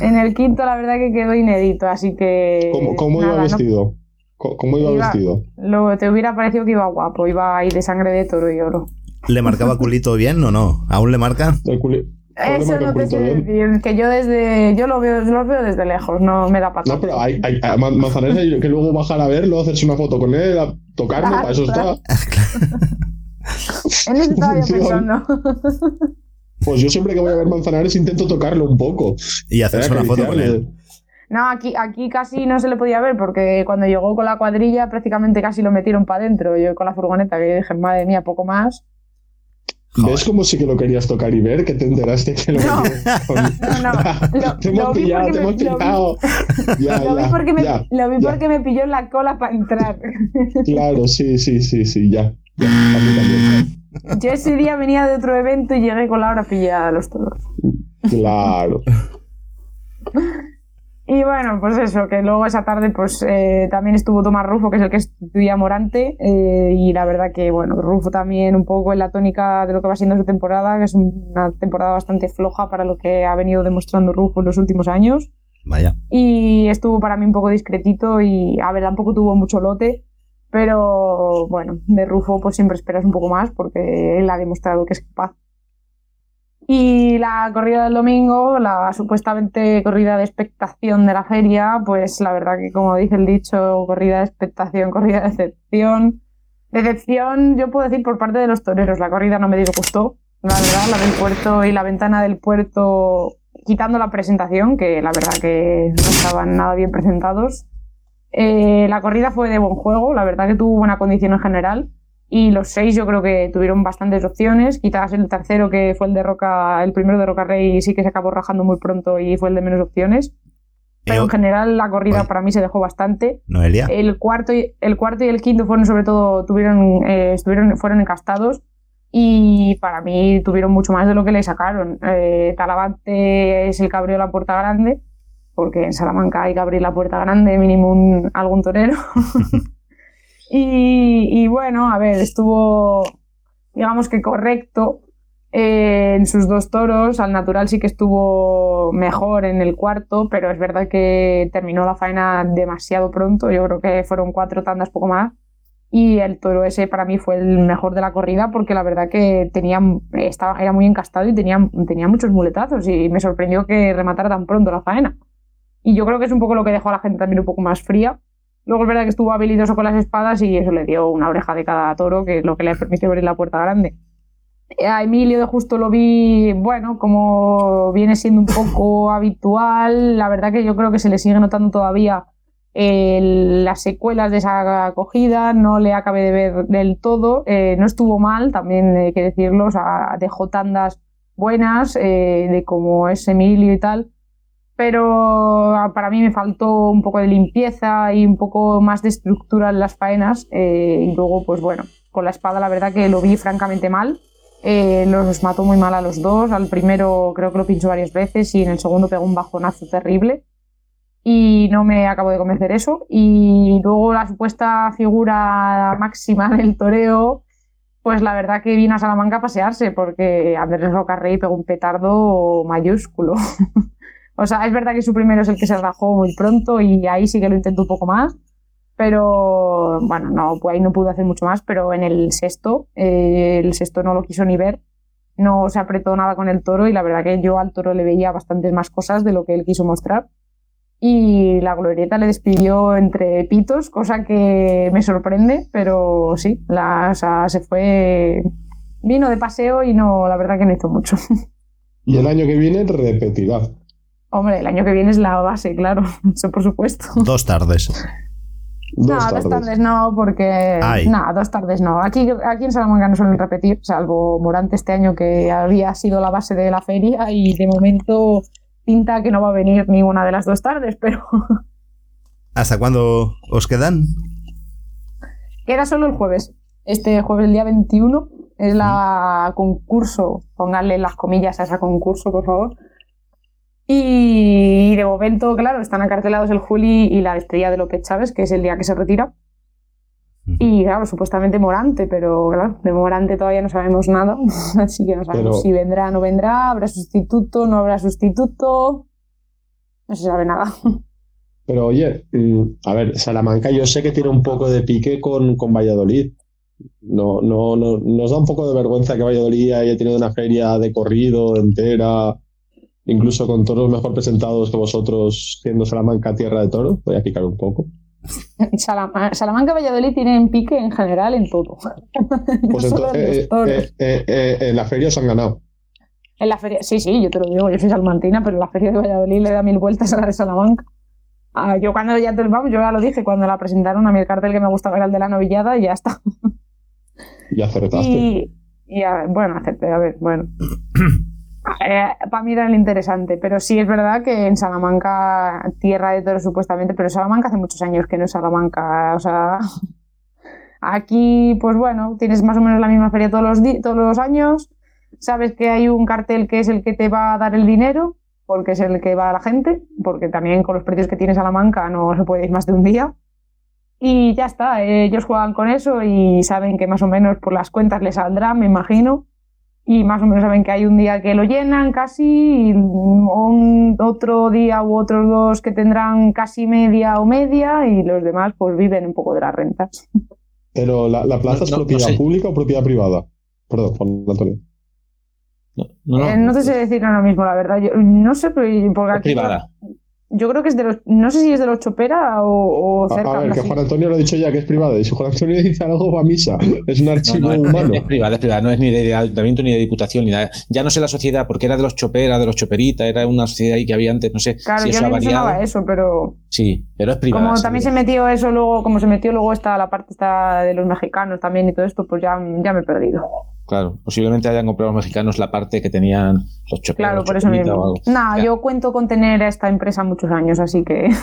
En el quinto, la verdad que quedó inédito, así que. ¿Cómo, cómo nada, iba vestido? ¿Cómo, cómo iba, Iba- vestido? Lo, te hubiera parecido que iba guapo, iba ahí de sangre de toro y oro. ¿Le marcaba culito bien o no? ¿Aún le marca? El culi- ¿Cómo le Eso no el te decir, que yo desde. Yo lo veo, lo veo desde lejos, no me da para No, pero hay, hay, a Man- Manzanares hay que luego bajar a verlo, hacerse una foto con él, a tocarlo, Claro, para eso está. En eso estaba yo Función. pensando. Pues yo siempre que voy a ver Manzanares intento tocarlo un poco. Y hacerse una foto con él. No, aquí, aquí casi no se le podía ver porque cuando llegó con la cuadrilla prácticamente casi lo metieron para adentro. Yo con la furgoneta que dije, madre mía, poco más. ¿Ves como sí que lo querías tocar y ver? Que te enteraste que lo No. con- No, no. Te lo hemos pillado, te hemos pillado. Lo vi porque me, ya, lo vi ya. porque me pilló en la cola para entrar. Claro, sí, sí, sí, sí, ya. Yo ese día venía de otro evento y llegué con la hora pillada a los toros. Claro. Y bueno, pues eso, que luego esa tarde pues eh, también estuvo Tomás Rufo, que es el que estudia Morante, eh, y la verdad que bueno, Rufo también un poco en la tónica de lo que va siendo su temporada, que es una temporada bastante floja para lo que ha venido demostrando Rufo en los últimos años. Vaya. y estuvo para mí un poco discretito y a ver, tampoco tuvo mucho lote, pero bueno, de Rufo pues siempre esperas un poco más porque él ha demostrado que es capaz. Y la corrida del domingo, la supuestamente corrida de expectación de la feria, pues la verdad que como dice el dicho, corrida de expectación, corrida de decepción. Decepción, yo puedo decir por parte de los toreros, la corrida no me disgustó, la verdad, la del puerto y la ventana del puerto, quitando la presentación, que la verdad que no estaban nada bien presentados. Eh, la corrida fue de buen juego, la verdad que tuvo buena condición en general. Y los seis yo creo que tuvieron bastantes opciones. Quizás el tercero, que fue el de Roca, el primero de Roca Rey, sí que se acabó rajando muy pronto y fue el de menos opciones. Pero en general la corrida Oye. para mí se dejó bastante. Noelia. El cuarto y el cuarto y el quinto fueron sobre todo tuvieron eh, estuvieron fueron encastados y para mí tuvieron mucho más de lo que le sacaron. Eh, Talavante es el que abrió la puerta grande porque en Salamanca hay que abrir la puerta grande mínimo un- algún torero. y, bueno, a ver, estuvo digamos que correcto eh, en sus dos toros. Al natural sí que estuvo mejor en el cuarto, pero es verdad que terminó la faena demasiado pronto. Yo creo que fueron cuatro tandas, poco más. Y el toro ese para mí fue el mejor de la corrida porque la verdad que tenía, estaba, era muy encastado y tenía, tenía muchos muletazos y me sorprendió que rematara tan pronto la faena. Y yo creo que es un poco lo que dejó a la gente también un poco más fría. Luego es verdad que estuvo habilidoso con las espadas y eso le dio una oreja de cada toro, que es lo que le permitió abrir la puerta grande. A Emilio de Justo lo vi, bueno, como viene siendo un poco habitual. La verdad que yo creo que se le sigue notando todavía eh, las secuelas de esa acogida, no le acabé de ver del todo. Eh, no estuvo mal, también hay que decirlo, o sea, dejó tandas buenas eh, de cómo es Emilio y tal. Pero ah, para mí me faltó un poco de limpieza y un poco más de estructura en las faenas. eh, y luego, pues bueno, con la espada la verdad que lo vi francamente mal. Eh, los mató muy mal a los dos. Al primero creo que lo pinchó varias veces y en el segundo pegó un bajonazo terrible. Y no me acabo de convencer eso. Y luego la supuesta figura máxima del toreo, pues la verdad que vino a Salamanca a pasearse porque Andrés Rocarrey pegó un petardo mayúsculo. o sea, es verdad que su primero es el que se rajó muy pronto y ahí sí que lo intentó un poco más. Pero bueno, no, pues ahí no pudo hacer mucho más. Pero en el sexto, eh, el sexto no lo quiso ni ver. No se apretó nada con el toro y la verdad que yo al toro le veía bastantes más cosas de lo que él quiso mostrar. Y la glorieta le despidió entre pitos, cosa que me sorprende, pero sí, la, o sea, se fue. Vino de paseo y no, la verdad que no hizo mucho. Y el año que viene repetirá. Hombre, el año que viene es la base, claro, eso por supuesto. Dos tardes. Dos no, tardes. dos tardes no, porque. No, dos tardes no. Aquí, aquí en Salamanca no suelen repetir, salvo Morante este año que había sido la base de la feria y de momento pinta que no va a venir ninguna de las dos tardes, pero ¿Hasta cuándo os quedan? queda solo el jueves. Este jueves, el día 21, es la concurso. Pónganle las comillas a ese concurso, por favor. Y de momento, claro, están acartelados el Juli y la estrella de López Chávez, que es el día que se retira. Y claro, supuestamente Morante, pero claro, de Morante todavía no sabemos nada, así que no sabemos Pero- si vendrá o no vendrá, habrá sustituto, no habrá sustituto, no se sabe nada. Pero oye, mm, a ver, Salamanca yo sé que tiene un poco de pique con, con Valladolid. No, no, no, nos da un poco de vergüenza que Valladolid haya tenido una feria de corrido entera, incluso con toros mejor presentados que vosotros, siendo Salamanca tierra de toros. Voy a picar un poco. Salama- Salamanca y Valladolid tienen pique en general en todo. no Pues solo en entonces, los eh, eh, eh, eh, en la feria os han ganado. En la feria, sí, sí, yo te lo digo, yo soy salmantina, pero la feria de Valladolid le da mil vueltas a la de Salamanca. Ah, yo cuando ya te vamos, yo ya lo dije, cuando la presentaron a mí el cartel que me gustaba era el de la novillada y ya está. Y acertaste. Y, y a- bueno, acepté, a ver, bueno. para mí era el interesante, pero sí es verdad que en Salamanca, tierra de toros supuestamente, pero Salamanca hace muchos años que no es Salamanca, o sea, aquí pues bueno, tienes más o menos la misma feria todos los, todos los años, sabes que hay un cartel que es el que te va a dar el dinero, porque es el que va a la gente, porque también con los precios que tiene Salamanca no se puede ir más de un día. Y ya está, eh, ellos juegan con eso y saben que más o menos por las cuentas les saldrá, me imagino. Y más o menos saben que hay un día que lo llenan casi, y un otro día u otros dos que tendrán casi media o media, y los demás pues viven un poco de las rentas. Pero la, la plaza No, es no, no propiedad sé. pública o propiedad privada. Perdón, Juan Antonio. No, no, Eh, no te sé decir ahora mismo, la verdad. Yo, no sé, pero porque es aquí- privada. Yo creo que es de los. No sé si es de los Chopera o, o A, cerca. a ver, que. Juan Antonio lo ha dicho ya que es privada. Y si Juan Antonio dice algo, va a misa. Es un archivo no, es, humano. es privada, es privada, no es ni de ayuntamiento ni de diputación ni nada. Ya no sé la sociedad, porque era de los choperas, de los choperitas, era una sociedad ahí que había antes, no sé Claro, si yo eso ha no me sonaba variado. eso, pero. Sí, pero es privada. Como sí. también se metió eso luego, como se metió luego esta la parte esta de los mexicanos también y todo esto, pues ya, ya me he perdido. Clalos, posiblemente hayan comprado los mexicanos la parte que tenían los choperos. Claro, los por eso mismo. Ya. yo cuento con tener a esta empresa muchos años, así que.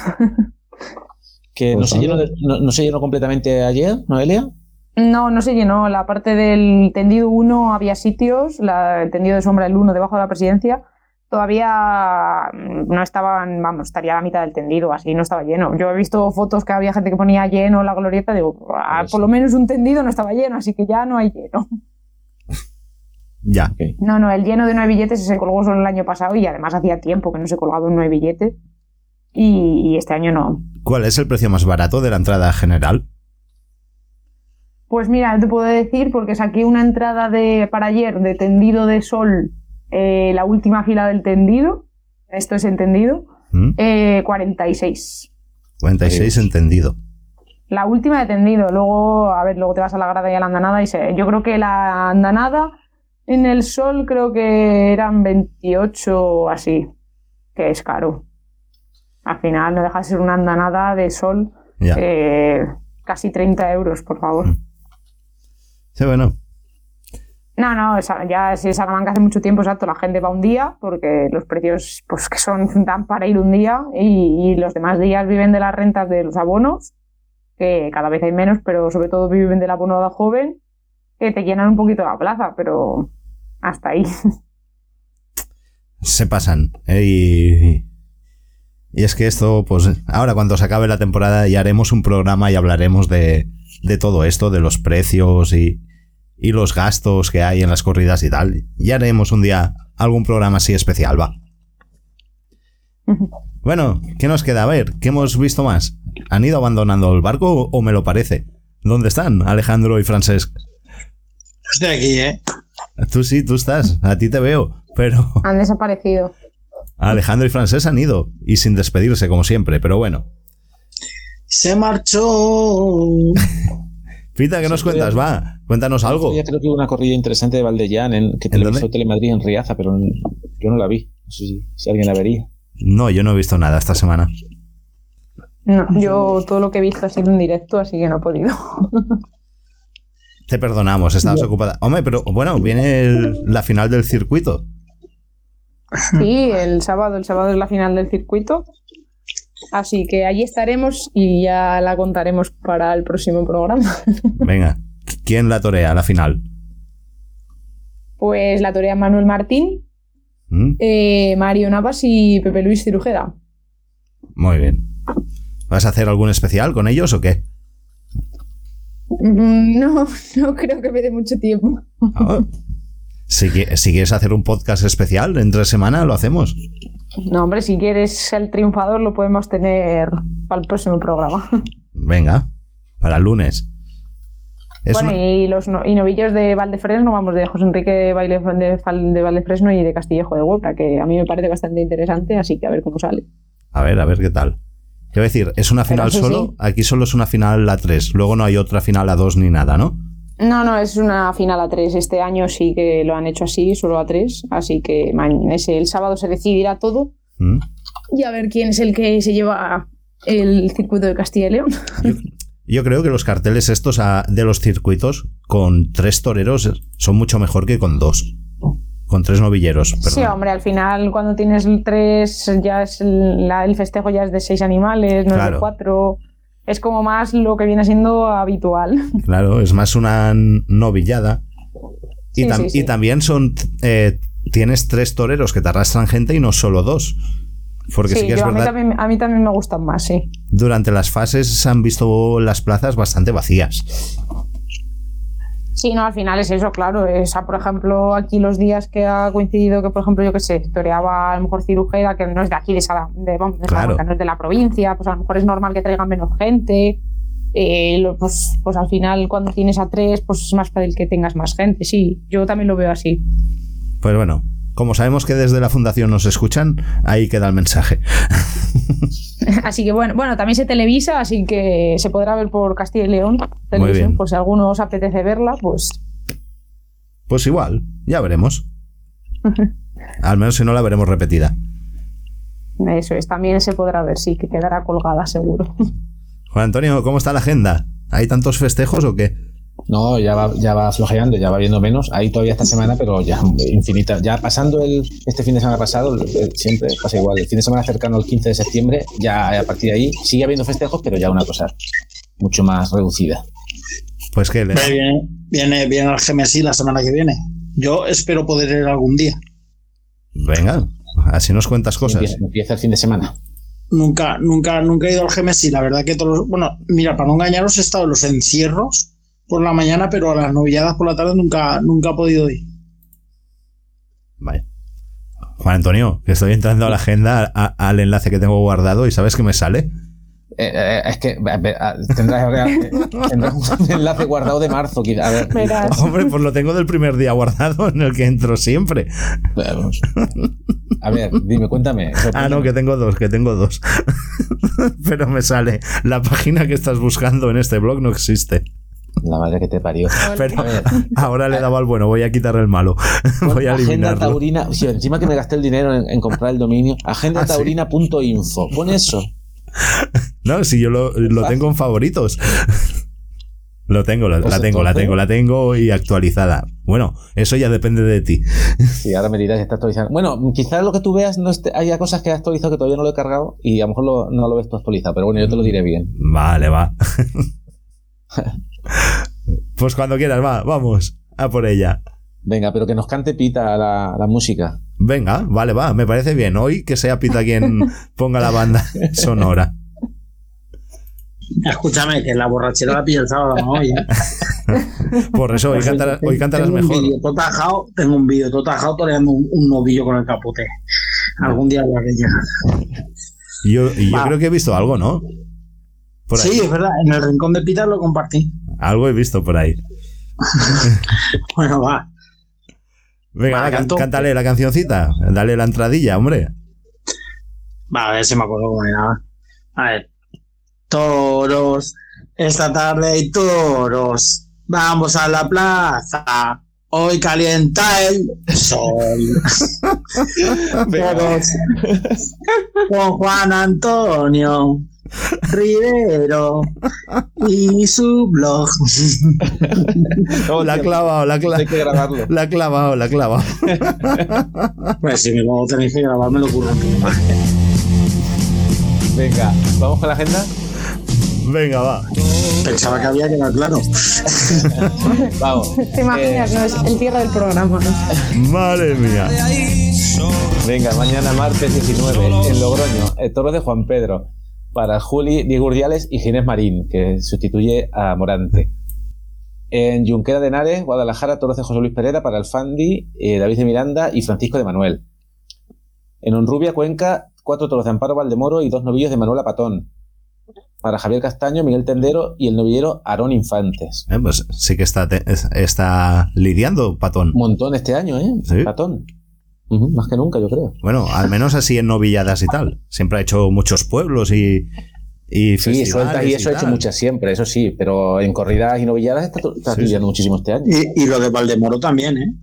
Que no Pues se, llenó no, no se llenó completamente ayer, Noelia. No, no se llenó. La parte del tendido 1 había sitios, la, el tendido de sombra el 1 debajo de la presidencia. Todavía mm, no estaban, vamos, estaría a la mitad del tendido, así no estaba lleno. Yo he visto fotos que había gente que ponía lleno la glorieta, digo, ah, Pues por lo menos un tendido no estaba lleno, así que ya no hay lleno. Ya. No, no, el lleno de nueve billetes se colgó solo el año pasado y además hacía tiempo que no se colgaba un nueve billetes. Y, y este año no. ¿Cuál es el precio más barato de la entrada general? Pues mira, te puedo decir, porque saqué una entrada de, para ayer de tendido de sol, eh, la última fila del tendido, esto es entendido, ¿Mm? eh, 46. 46 entendido. La última de tendido, luego, a ver, luego te vas a la grada y a la andanada y se, yo creo que la andanada en el sol creo que eran 28 o así, que es caro. Al final no deja de ser una andanada de sol, Ya. eh, casi 30 euros, por favor. Sí, bueno. No, no, ya si Salamanca hace mucho tiempo, exacto, la gente va un día porque los precios pues que son dan para ir un día y, y los demás días viven de las rentas de los abonos, que cada vez hay menos, pero sobre todo viven del abono de joven, que te llenan un poquito la plaza, pero hasta ahí. Se pasan. ¿eh? Y, y es que esto, pues ahora cuando se acabe la temporada ya haremos un programa y hablaremos de, de todo esto, de los precios y, y los gastos que hay en las corridas y tal. Ya haremos un día algún programa así especial, va. Bueno, ¿qué nos queda? A ver, ¿qué hemos visto más? ¿Han ido abandonando el barco o me lo parece? ¿Dónde están Alejandro y Francesc? Estoy aquí, ¿eh? Tú sí, tú estás, a ti te veo, pero Han desaparecido. Alejandro y Francesc han ido y sin despedirse como siempre, pero bueno. Se marchó. Pita, ¿qué nos cuentas? creo- Va, cuéntanos algo. Ya creo que hubo una corrida interesante de Valdellán en, que ¿En televisó? Telemadrid en Riaza, pero yo no la vi. No sé si, si alguien la vería. No, yo no he visto nada esta semana. No, yo todo lo que he visto ha sido en directo, así que no he podido. Te perdonamos, estabas ocupada. Hombre, pero bueno, viene el- la final del circuito. Sí, el sábado, el sábado es la final del circuito. Así que allí estaremos y ya la contaremos para el próximo programa. Venga, ¿quién la torea la final? Pues la torea Manuel Martín, ¿Mm? eh, Mario Navas y Pepe Luis Cirujeda. Muy bien. ¿Vas a hacer algún especial con ellos o qué? Mm, No, no creo que me dé mucho tiempo. Ah, Si, qui- si quieres hacer un podcast especial entre semana, lo hacemos. No, hombre, si quieres el triunfador lo podemos tener para el próximo programa. Venga, para el lunes. Es bueno, una- y los no- y novillos de Valdefresno, vamos, de José Enrique de, Baile- de, de Valdefresno y de Castillejo de Huebra, que a mí me parece bastante interesante, así que a ver cómo sale. A ver, a ver qué tal. Quiero decir, ¿es una final solo? sí. Aquí solo es una final a 3. Luego no hay otra final a 2 ni nada, ¿no? No, no, es una final a tres. Este año sí que lo han hecho así, solo a tres. Así que ese, el sábado se decidirá todo ¿Mm? y a ver quién es el que se lleva el circuito de Castilla y León. Yo creo que los carteles estos a- de los circuitos con tres toreros son mucho mejor que con dos. Con tres novilleros, perdón. Sí, hombre, al final cuando tienes tres, ya es el, la- el festejo ya es de seis animales, no es de cuatro. Es como más lo que viene siendo habitual. Claro, es más una novillada. Y, Sí, tam- sí, sí. y también son. eh, tienes tres toreros que te arrastran gente y no solo dos. Porque sí, que es yo a, mí verdad. también, a mí también me gustan más, sí. Durante las fases se han visto las plazas bastante vacías. Sí, no, al final es eso, claro. Esa, por ejemplo, aquí los días que ha coincidido que, por ejemplo, yo qué sé, toreaba a lo mejor Cirujeda, que no es de aquí, de, Sala- de, vamos, de Claro. Salamanca, no es de la provincia, pues a lo mejor es normal que traigan menos gente. Eh, pues, pues al final, cuando tienes a tres, pues es más fácil que tengas más gente. Sí, yo también lo veo así. Pues bueno, como sabemos que desde la fundación nos escuchan, ahí queda el mensaje. así que bueno, bueno, también se televisa, así que se podrá ver por Castilla y León. televisión. Por si alguno os apetece verla, pues Pues igual, ya veremos. Al menos si no la veremos repetida. eso es, también se podrá ver, sí, que quedará colgada seguro. Juan Antonio, ¿cómo está la agenda? ¿Hay tantos festejos o qué? No, ya va, ya va flojeando, ya va viendo menos. Ahí todavía esta semana, pero ya infinita. Ya pasando el, este fin de semana pasado, siempre pasa igual. El fin de semana cercano al 15 de septiembre, ya a partir de ahí sigue habiendo festejos, pero ya una cosa mucho más reducida. Pues que le- Viene, viene, viene el GMSI la semana que viene. Yo espero poder ir algún día. Venga, así nos cuentas cosas. Empieza, empieza el fin de semana. Nunca, nunca, nunca he ido al GMSI. La verdad que todos los- Bueno, mira, para no engañaros, he estado en los encierros por la mañana, pero a las novilladas por la tarde nunca, nunca he podido ir. Vale. Juan Antonio, que estoy entrando a la agenda a- al enlace que tengo guardado y ¿sabes qué me sale? Eh, eh, es que a ver, a- tendrás, eh, tendrás un enlace guardado de marzo. quizá. A ver, Verás. Hombre, pues lo tengo del primer día guardado en el que entro siempre. vamos. A ver, dime, cuéntame. Ah, no, que tengo dos, que tengo dos. Pero me sale, la página que estás buscando en este blog no existe. La madre que te parió. Pero ahora le daba al bueno, voy a quitar el malo. Voy a Agenda taurina. Sí, encima que me gasté el dinero en, en comprar el dominio. Ah, Agendataurina.info. Pon eso. No, si yo lo, lo tengo en favoritos. Lo tengo, la, Pues la tengo, la tengo, la tengo y actualizada. Bueno, eso ya depende de ti. Sí, ahora me dirás si está actualizado. Bueno, quizás lo que tú veas no esté, haya cosas que he actualizado que todavía no lo he cargado y a lo mejor lo- no lo ves tú actualizado, pero bueno, yo te lo diré bien. Vale, va. pues cuando quieras, va, vamos, a por ella. Venga, pero que nos cante Pita la, la música. Venga, vale, va, me parece bien. Hoy que sea Pita quien ponga la banda sonora. Escúchame, que la borrachera la pilla el sábado, ¿no? Oye. Por eso hoy, cantarás- hoy cantarás tengo mejor. Un vídeo todo tajado, tengo un vídeo todo tajado toreando un, un novillo con el capote. Algún día habrá que llegar. Yo, y yo creo que he visto algo, ¿no? Por ahí. Sí, es verdad, en el rincón de Pita lo compartí. Algo he visto por ahí. Bueno, va. Venga, Va, can- cántale la cancioncita. Dale la entradilla, hombre. Va, a ver si me acuerdo cómo era. A ver. Toros. Esta tarde hay toros. Vamos a la plaza. Hoy calienta el sol. Todos. Con Juan Antonio Rivero y su blog. la ha clavado, la ha Hay que grabarlo. La ha clavado, la ha clavado. Pues si me lo tenéis que grabar, me lo más. Venga, vamos con la agenda. Venga, va. Pensaba que había quedado claro. Vamos. Te imaginas, no es el cierre del programa. Madre mía. Venga, mañana martes 19 en Logroño, el toro de Juan Pedro. Para Juli, Diego Urdiales y Ginés Marín, que sustituye a Morante. En Junquera de Henares, Guadalajara, toros de José Luis Pereira para el Fandi, eh, David de Miranda y Francisco de Manuel. En Honrubia, Cuenca, cuatro toros de Amparo Valdemoro y dos novillos de Manuela Patón. Para Javier Castaño, Miguel Tendero y el novillero Aarón Infantes. Eh, pues sí que está, está lidiando, patón. Montón este año, ¿eh? Sí. Patón. Más que nunca, yo creo. Bueno, al menos así en novilladas y tal. Siempre ha hecho muchos pueblos y, y Sí, sueltas y eso he hecho muchas siempre, eso sí, pero en corridas y novilladas está, está Sí, lidiando muchísimo este año. Y, y lo de Valdemoro también, ¿eh?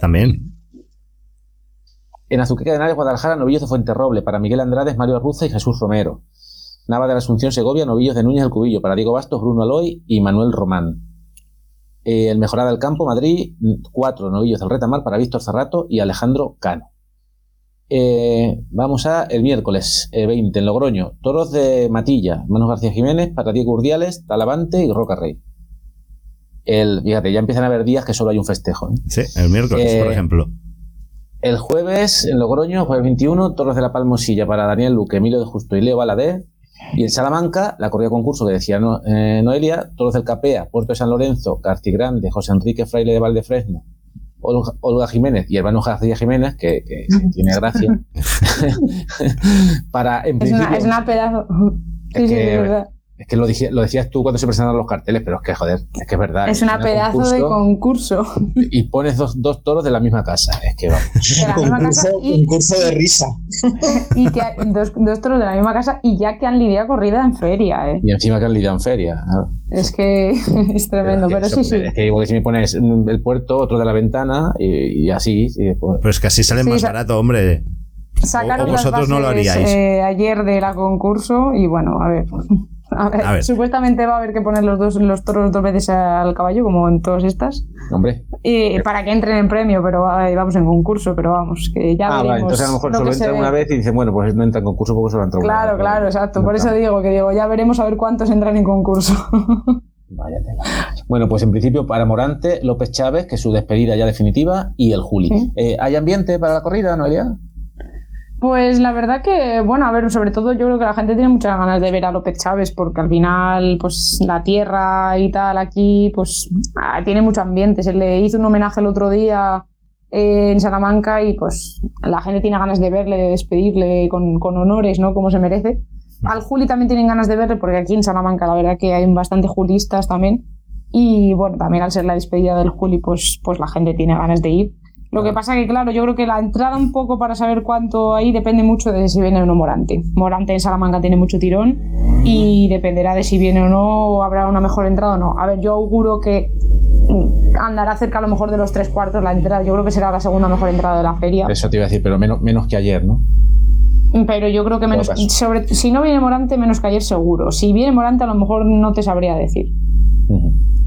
También. En Azuqueca de Henares, Guadalajara, novillos de Fuenterroble, para Miguel Andrades, Mario Arruza y Jesús Romero. Nava de la Asunción, Segovia, novillos de Núñez del Cubillo, para Diego Bastos, Bruno Aloy y Manuel Román. Eh, el Mejorada del Campo, Madrid, cuatro novillos del Retamar para Víctor Cerrato y Alejandro Cano. Eh, vamos a el miércoles eh, 20 en Logroño, toros de Matilla, Manos García Jiménez, para Diego Urdiales, Talavante y Roca Rey. El, fíjate, ya empiezan a haber días que solo hay un festejo. ¿eh? Sí, el miércoles, Eh, por ejemplo. El jueves en Logroño, jueves 21, Toros de la Palmosilla para Daniel Luque, Emilio de Justo y Leo Baladé. Y en Salamanca, la corrida concurso que decía No- eh, Noelia, Toros del Capea, Puerto de San Lorenzo, Grande, José Enrique Fraile de Valdefresno, Olga, Olga Jiménez y hermano García Jiménez, que, tiene gracia. para, en Es principio, una, es una pedazo. Sí, Es sí, que- es verdad. Es que lo, dije- lo decías tú cuando se presentaron los carteles, pero es que, joder, es que es verdad. Es una pedazo de concurso. Y pones dos, dos toros de la misma casa. Es que vamos. De la misma casa Concurso, y, concurso de risa. y que dos, dos toros de la misma casa y ya que han lidiado corrida en feria, ¿eh? Y encima que han lidiado en feria. ¿no? Es que es tremendo, es que pero eso- sí, sí. Es que igual que si me pones el puerto, otro de la ventana y, y así. y pues- Pero es que así sale Sí, más barato, hombre. Sacaron o las vosotros no lo haríais. eh, ayer de la concurso y bueno, a ver. A ver, A ver. Supuestamente va a haber que poner los dos los toros dos veces al caballo, como en todas estas, hombre. y para que entren en premio, pero vamos en concurso, pero vamos, que ya Ah, veremos. vale. Entonces a lo mejor lo solo entran una vez y dicen, bueno, pues no entra en concurso porque solo entra una Claro, vez. claro, exacto. No Por eso digo que digo, ya veremos a ver cuántos entran en concurso. Vaya tela. Bueno, pues en principio para Morante, López Chávez, que es su despedida ya definitiva, y el Juli. Sí. Eh, ¿Hay ambiente para la corrida, Noelia? Pues la verdad que, bueno, a ver, sobre todo yo creo que la gente tiene muchas ganas de ver a López Chávez, porque al final, pues la tierra y tal aquí, pues ah, tiene mucho ambiente. Se le hizo un homenaje el otro día eh, en Salamanca y pues la gente tiene ganas de verle, de despedirle con, con honores, ¿no? Como se merece. Al Juli también tienen ganas de verle, porque aquí en Salamanca la verdad que hay bastante julistas también. Y bueno, también al ser la despedida del Juli, pues, pues la gente tiene ganas de ir. Lo que pasa que, claro, yo creo que la entrada un poco para saber cuánto ahí depende mucho de si viene o no Morante. Morante en Salamanca tiene mucho tirón y dependerá de si viene o no, o habrá una mejor entrada o no. A ver, yo auguro que andará cerca a lo mejor de los tres cuartos la entrada. Yo creo que será la segunda mejor entrada de la feria. Eso te iba a decir, pero menos, menos que ayer, ¿no? Pero yo creo que menos, sobre, si no viene Morante, menos que ayer seguro. Si viene Morante, a lo mejor no te sabría decir.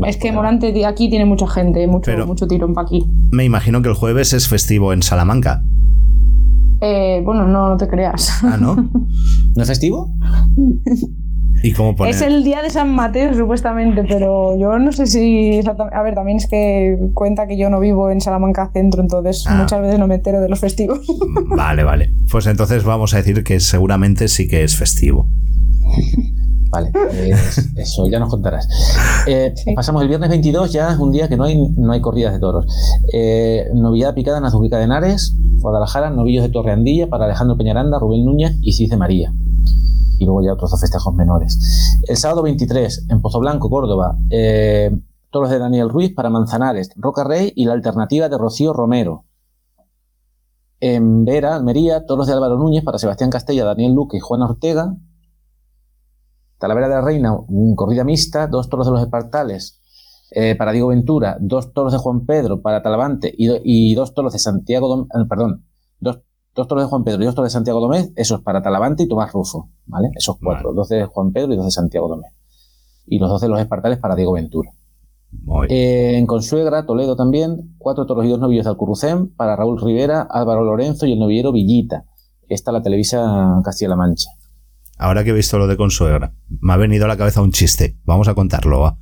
Es que Morante de aquí tiene mucha gente, mucho, Pero- mucho tirón para aquí. Me imagino que el jueves es festivo en Salamanca. Eh, bueno, no, no te creas. Ah, ¿no? ¿No es festivo? ¿Y cómo pone? Es el día de San Mateo, supuestamente, pero yo no sé si. exactamente- A ver, también es que cuenta que yo no vivo en Salamanca Centro, entonces Ah. muchas veces no me entero de los festivos. Vale, vale. Pues entonces vamos a decir que seguramente sí que es festivo. Vale, pues eso ya nos contarás. Eh, Sí. Pasamos el viernes 22, ya es un día que no hay, no hay corridas de toros. Eh, novillada picada en Azuquica de Henares, Guadalajara, novillos de Torreandilla para Alejandro Peñaranda, Rubén Núñez y Cice María. Y luego ya otros dos festejos menores. El sábado 23, en Pozo Blanco, Córdoba, eh, toros de Daniel Ruiz para Manzanares, Roca Rey y la alternativa de Rocío Romero. En Vera, Almería, toros de Álvaro Núñez para Sebastián Castella, Daniel Luque y Juana Ortega. Talavera de la Reina, un corrida mixta, dos toros de los Espartales eh, para Diego Ventura, dos toros de Juan Pedro para Talavante y, do- y dos toros de Santiago, Dom- eh, perdón, dos, dos toros de Juan Pedro y dos toros de Santiago Domés, esos para Talavante y Tomás Rufo, ¿vale? Esos cuatro, Vale. dos de Juan Pedro y dos de Santiago Domés. Y los dos de los Espartales para Diego Ventura. Muy- Eh, en Consuegra, Toledo también, cuatro toros y dos novillos de Alcurrucén para Raúl Rivera, Álvaro Lorenzo y el novillero Villita. Esta la televisa Castilla-La Mancha. Ahora que he visto lo de consuegra, me ha venido a la cabeza un chiste. Vamos a contarlo, va.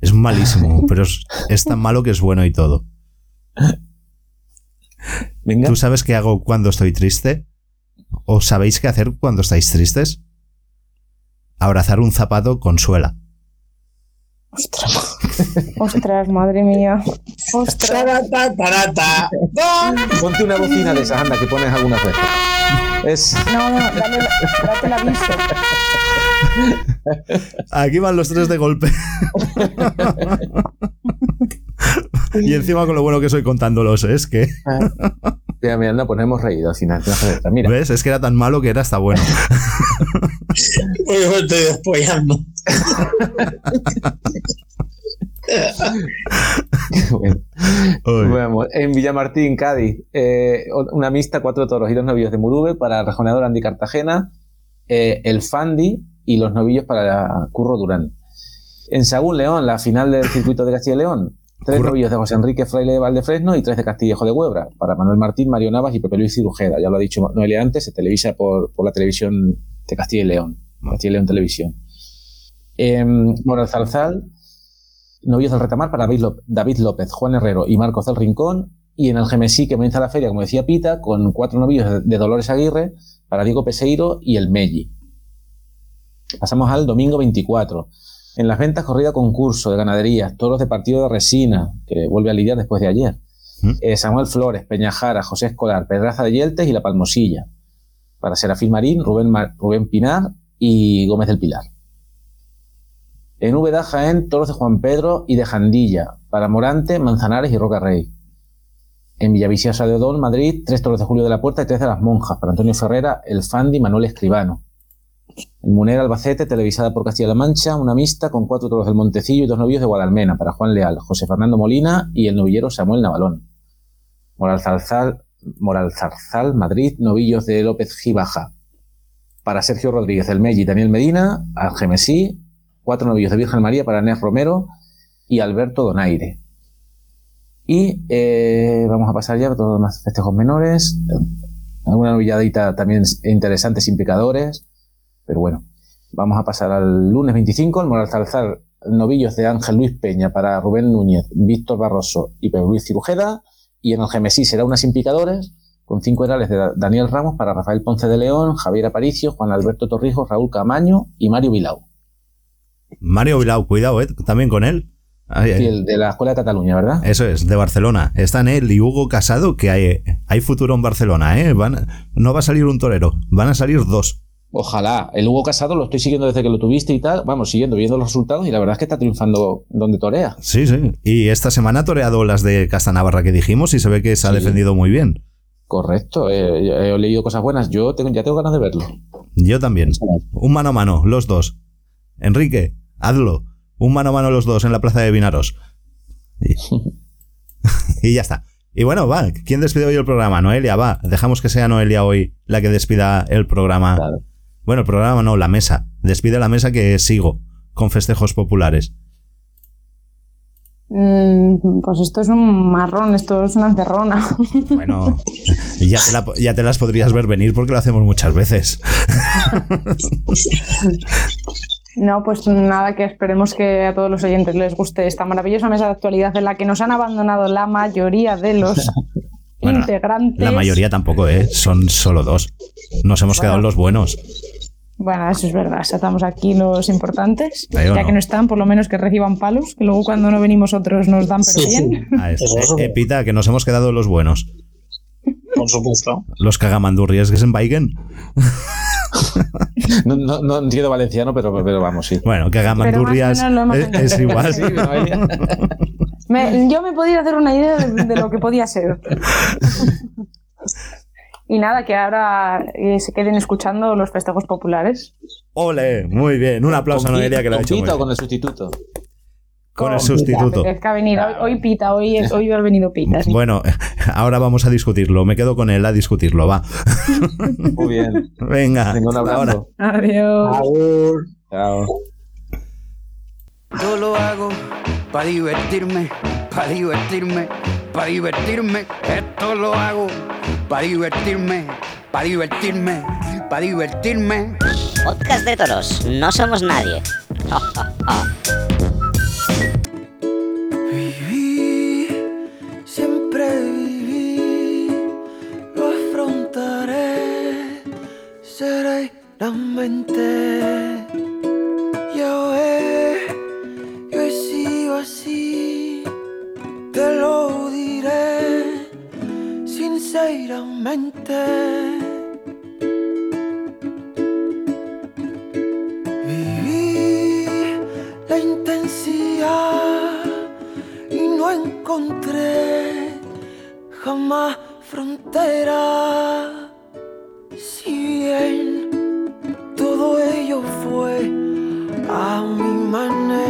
Es malísimo, pero es, es tan malo que es bueno y todo. Venga. ¿Tú sabes qué hago cuando estoy triste? ¿O sabéis qué hacer cuando estáis tristes? Abrazar un zapato con suela. Ostras, madre mía. Ostras. Tarata, tarata. Ponte una bocina de esas, anda, que pones algunas veces. Es. No, no, dale, date el aviso. Aquí van los tres de golpe. y encima con lo bueno que soy contándolos, ¿eh? es que, Mira, mira, no, pues nos hemos reído al final. Mira, ¿ves? Es que era tan malo que era hasta bueno. Yo me estoy despollando. bueno. Vamos, en Villamartín, Cádiz, eh, una mixta, cuatro toros y dos novillos de Murube para el rejoneador Andy Cartagena, eh, el Fandi y los novillos para Curro Durán. En Sagún León, la final del circuito de Castilla y León, tres Curro. novillos de José Enrique Fraile Valdefresno y tres de Castillejo de Huebra para Manuel Martín, Mario Navas y Pepe Luis Cirujeda. Ya lo ha dicho Noelia antes, se televisa por, por la televisión de Castilla y León, Castilla y León Televisión. En Moral Zarzal, novillos del retamar para David López, Juan Herrero y Marcos del Rincón. Y en el Gemesí, que comienza la feria, como decía Pita, con cuatro novillos de- Dolores Aguirre para Diego Peseiro y el Melli. Pasamos al domingo 24. En las ventas, corrida concurso de ganadería, toros de partido de resina, que vuelve a lidiar después de ayer. ¿Mm? Eh, Samuel Flores, Peñajara, José Escolar, Pedraza de Yeltes y La Palmosilla. Para Serafín Marín, Rubén, Rubén Pinar y Gómez del Pilar. En Úbeda, Jaén, toros de Juan Pedro y de Jandilla. Para Morante, Manzanares y Roca Rey. En Villaviciosa de Odón, Madrid, tres toros de Julio de la Puerta y tres de las Monjas. Para Antonio Ferrera, El Fandi y Manuel Escribano. En Munera, Albacete, televisada por Castilla-La Mancha, una mixta con cuatro toros del Montecillo y dos novillos de Guadalmena. Para Juan Leal, José Fernando Molina y el novillero Samuel Navalón. Moral Zarzal, Moral Zarzal, Madrid, novillos de López Gibaja. Para Sergio Rodríguez, El Melli y Daniel Medina, Algemesí, cuatro novillos de Virgen María para Nes Romero y Alberto Donaire. Y eh, vamos a pasar ya a todos los demás festejos menores. Alguna novilladita también interesante sin. Pero bueno, vamos a pasar al lunes 25, el Moral Zalzar, novillos de Ángel Luis Peña para Rubén Núñez, Víctor Barroso y Pedro Luis Cirujeda. Y en el Gemesí será una sin picadores, con cinco herales de Da- Daniel Ramos para Rafael Ponce de León, Javier Aparicio, Juan Alberto Torrijos, Raúl Camaño y Mario Vilau. Mario Vilau, cuidado, ¿eh? También con él. Ay, ay. Y el de la Escuela de Cataluña, ¿verdad? Eso es, de Barcelona. Están él y Hugo Casado, que hay, hay futuro en Barcelona, ¿eh? Van, no va a salir un torero, van a salir dos. Ojalá. El Hugo Casado lo estoy siguiendo desde que lo tuviste y tal. Vamos, siguiendo, viendo los resultados y la verdad es que está triunfando donde torea. Sí, sí. Y esta semana ha toreado las de Castanavarra que dijimos y se ve que se ha Sí. defendido muy bien. Correcto. eh, he leído cosas buenas. Yo tengo, ya tengo ganas de verlo. Yo también. Un mano a mano, los dos. Enrique, hazlo. Un mano a mano los dos en la plaza de Vinaros. Y, y ya está. Y bueno, va, ¿quién despide hoy el programa? Noelia, va. Dejamos que sea Noelia hoy la que despida el programa. Claro. Bueno, el programa no, la mesa. Despide la mesa que sigo con festejos populares. Mm, pues esto es un marrón, esto es una encerrona. Bueno, ya te, la- ya te las podrías ver venir porque lo hacemos muchas veces. No, pues nada, que esperemos que a todos los oyentes les guste esta maravillosa mesa de actualidad en la que nos han abandonado la mayoría de los Bueno, integrantes. La mayoría tampoco, ¿eh? Son solo dos. Nos hemos quedado los buenos. Bueno, eso es verdad, estamos aquí los importantes. Ya no. que no están, por lo menos que reciban palos, que luego cuando no venimos otros nos dan pero Sí, sí. bien. Ah, es- eso. eh, Pita, que nos hemos quedado los buenos. Por supuesto. Los cagamandurries que se embaigen. No, no, no entiendo valenciano, pero, pero vamos, sí. Bueno, menos lo hemos es, igual. Sí. Me- yo me podía hacer una idea de, de lo que podía ser. Y nada, que ahora eh, se queden escuchando los festejos populares. Ole, muy bien. Un aplauso a ¿Con Noelia que lo ha hecho muy bien. con el sustituto? Con el Pita, sustituto. apetezca venir. Hoy, hoy pita, hoy, hoy ha venido pita. sí. Bueno, ahora vamos a discutirlo. Me quedo con él a discutirlo, va. Muy bien. Venga, Venga, un abrazo. Adiós. Agur. Chao. Yo lo hago para divertirme, para divertirme, para divertirme. Esto lo hago para divertirme, para divertirme, para divertirme. Podcast de toros, no somos nadie. serenamente. Ya ves, yo he sido así, te lo diré sinceramente. Viví la intensidad y no encontré jamás frontera. Si bien todo ello fue a mi manera.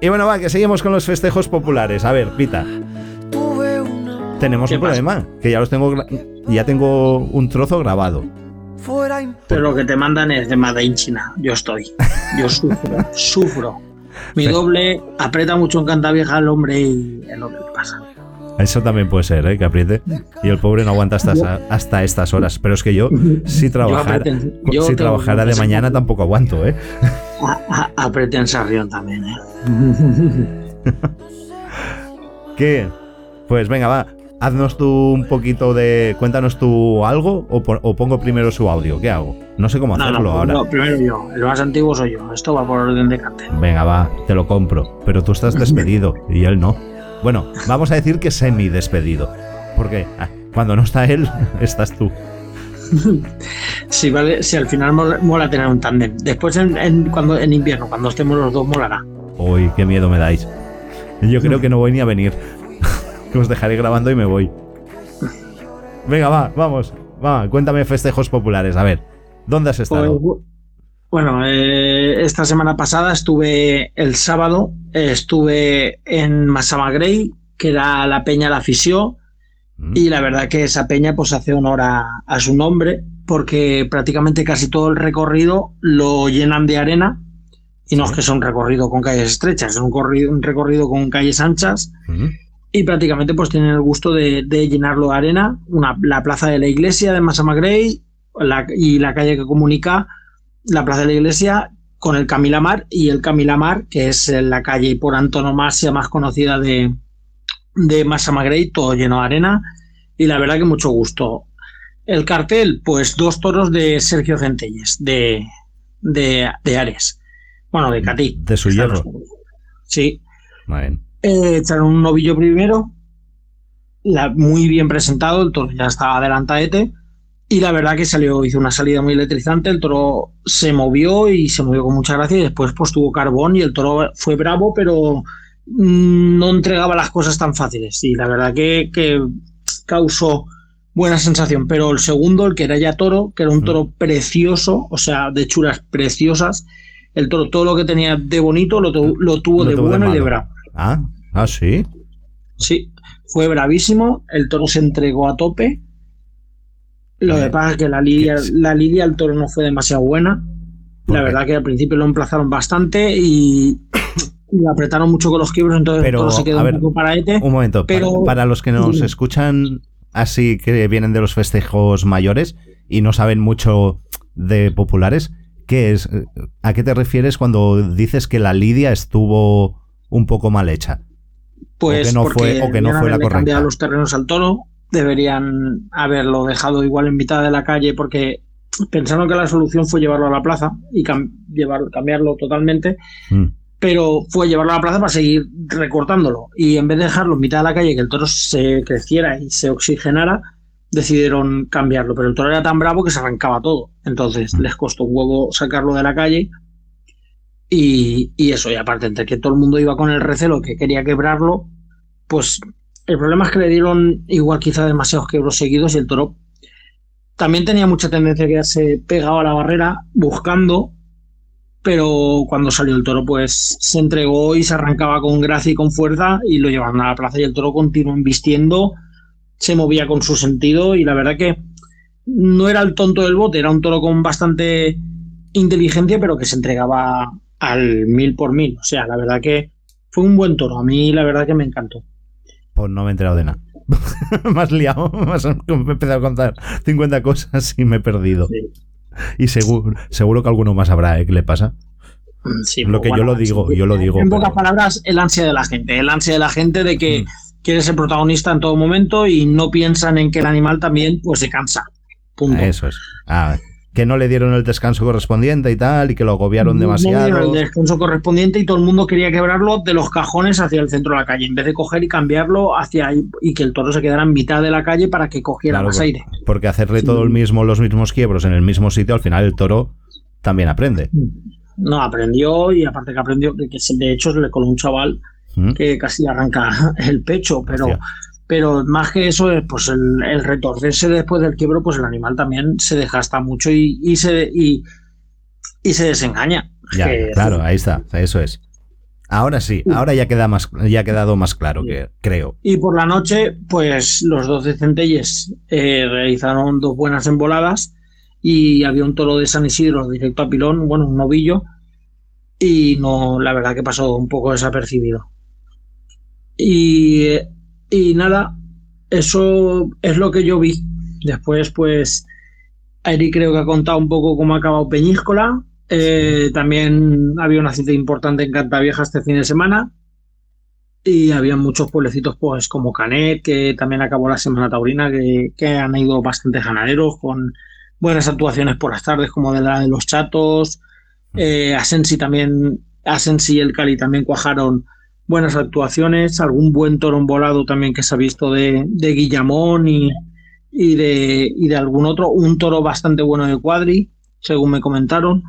Y bueno, va, que seguimos con los festejos populares. A ver, Pita, Tuve una tenemos ¿Qué un pasa? problema. Que ya los tengo, gra- ya tengo un trozo grabado. Pero lo que te mandan es de Made in China. Yo estoy. Yo sufro. sufro. Mi doble aprieta mucho en canta vieja al hombre y es lo que le pasa. Eso también puede ser, ¿eh? Que apriete. Y el pobre no aguanta hasta, hasta estas horas. Pero es que yo, si trabajara, yo si trabajara de mañana, tampoco aguanto, ¿eh? A- a- también, ¿eh? ¿Qué? Pues venga, va. Haznos tú un poquito de. Cuéntanos tú algo o, po- o pongo primero su audio. ¿Qué hago? No sé cómo hacerlo no, ahora. no, primero yo. El más antiguo soy yo. Esto va por orden de cante. Venga, va, te lo compro. Pero tú estás despedido y él no. Bueno, vamos a decir que semi despedido. Porque ah, cuando no está él, estás tú. Si, vale, si al final mola, mola tener un tándem. Después en, en- cuando, en invierno, cuando estemos los dos, molará. Uy, qué miedo me dais. Yo creo que no voy ni a venir. que os dejaré grabando y me voy. Venga, va, vamos. Va, cuéntame festejos populares. A ver, ¿dónde has estado? Pues, bueno, eh, esta semana pasada estuve el sábado, eh, estuve en Masamagrey, que era la peña La Fisión, Mm, y la verdad que esa peña pues hace honor a, a su nombre, porque prácticamente casi todo el recorrido lo llenan de arena, y no es que sea un recorrido con calles estrechas, es un, corrido- un recorrido con calles anchas, mm. y prácticamente pues tienen el gusto de, de llenarlo de arena, una, la plaza de la iglesia de Massamagrey la, y la calle que comunica la plaza de la iglesia con el Camilamar y el Camilamar, que es eh, la calle por antonomasia más conocida de, de Massamagrey, todo lleno de arena y la verdad que mucho gusto. El cartel, pues dos toros de Sergio Centelles, de, de, de Ares. Bueno, de Catí. De su hierro. Sí, Muy bien. eh, echaron un novillo primero, la- muy bien presentado, el toro ya estaba adelantadete, y la verdad que salió, hizo una salida muy electrizante, el toro se movió y se movió con mucha gracia, y después pues tuvo carbón y el toro fue bravo, pero mm, no entregaba las cosas tan fáciles, y la verdad que, que causó buena sensación, pero el segundo, el que era ya toro, que era un toro precioso, o sea, de churas preciosas, el toro todo lo que tenía de bonito lo, tu- lo tuvo Lo de tuvo de bueno y de bravo. Ah, ah, sí. Sí, fue bravísimo, el toro se entregó a tope. Lo que pasa es que la lidia, la lidia al toro no fue demasiado buena. ¿Por La qué? verdad que al principio lo emplazaron bastante y, y apretaron mucho con los quiebros, entonces Pero, todo se quedó ver, un poco para ETE. Un momento, Pero- para, los que nos escuchan así que vienen de los festejos mayores y no saben mucho de populares, ¿qué es? ¿A qué te refieres cuando dices que la lidia estuvo un poco mal hecha? Pues o que no porque fue- o que no fue la correcta. los terrenos al toro, deberían haberlo dejado igual en mitad de la calle porque pensaron que la solución fue llevarlo a la plaza y cam- llevar- cambiarlo totalmente, Mm. pero fue llevarlo a la plaza para seguir recortándolo y en vez de dejarlo en mitad de la calle que el toro se creciera y se oxigenara, decidieron cambiarlo, pero el toro era tan bravo que se arrancaba todo, entonces Mm. les costó un huevo sacarlo de la calle y, y eso, y aparte, entre que todo el mundo iba con el recelo que quería quebrarlo, pues el problema es que le dieron igual quizá demasiados quebros seguidos y el toro también tenía mucha tendencia a quedarse pegado a la barrera buscando, pero cuando salió el toro pues se entregó y se arrancaba con gracia y con fuerza y lo llevaron a la plaza y el toro continuó embistiendo, se movía con su sentido y la verdad que no era el tonto del bote, era un toro con bastante inteligencia, pero que se entregaba al mil por mil. O sea, la verdad que fue un buen toro. A mí la verdad que me encantó. Pues no me he enterado de nada. me has liado, me has me he empezado a contar 50 cosas y me he perdido. Sí. Y seguro, seguro que alguno más habrá, ¿eh? ¿Qué le pasa? Sí, Lo que yo lo digo, yo lo digo, En pocas palabras, el ansia de la gente. El ansia de la gente de que Mm. quiere ser protagonista en todo momento y no piensan en que el animal también pues se cansa. Punto. Eso es. Ah, que no le dieron el descanso correspondiente y tal, y que lo agobiaron No le demasiado. dieron el descanso correspondiente y todo el mundo quería quebrarlo de los cajones hacia el centro de la calle, en vez de coger y cambiarlo hacia ahí y que el toro se quedara en mitad de la calle para que cogiera Claro, más aire. Porque hacerle Sí. todo el mismo, los mismos quiebros en el mismo sitio, al final el toro también aprende. No, aprendió y aparte que aprendió, que, de hecho le coló un chaval ¿Mm? que casi le arranca el pecho, pero, Hostia. Pero más que eso, eh, pues el, el retorcerse después del quiebro, pues el animal también se desgasta mucho y, y se y, y se desengaña. Ya, Que- claro, ahí está, eso es. Ahora sí, ahora ya queda más, ya ha quedado más claro que creo. Y por la noche, pues los dos de Centelles eh, realizaron dos buenas emboladas y había un toro de San Isidro directo a pilón, bueno, un novillo, y no, la verdad que pasó un poco desapercibido. Y, y nada, eso es lo que yo vi. Después, pues, Eric creo que ha contado un poco cómo ha acabado Peñíscola. Eh, también había una cita importante en Cantavieja este fin de semana. Y había muchos pueblecitos, pues, como Canet, que también acabó la Semana Taurina, que, que han ido bastantes ganaderos con buenas actuaciones por las tardes, como de la de los Chatos. Eh, Asensi también, Asensi y el Cali también cuajaron buenas actuaciones. Algún buen toro volado también que se ha visto de, de Guillamón y, y, de, y de algún otro. Un toro bastante bueno de Cuadri, según me comentaron.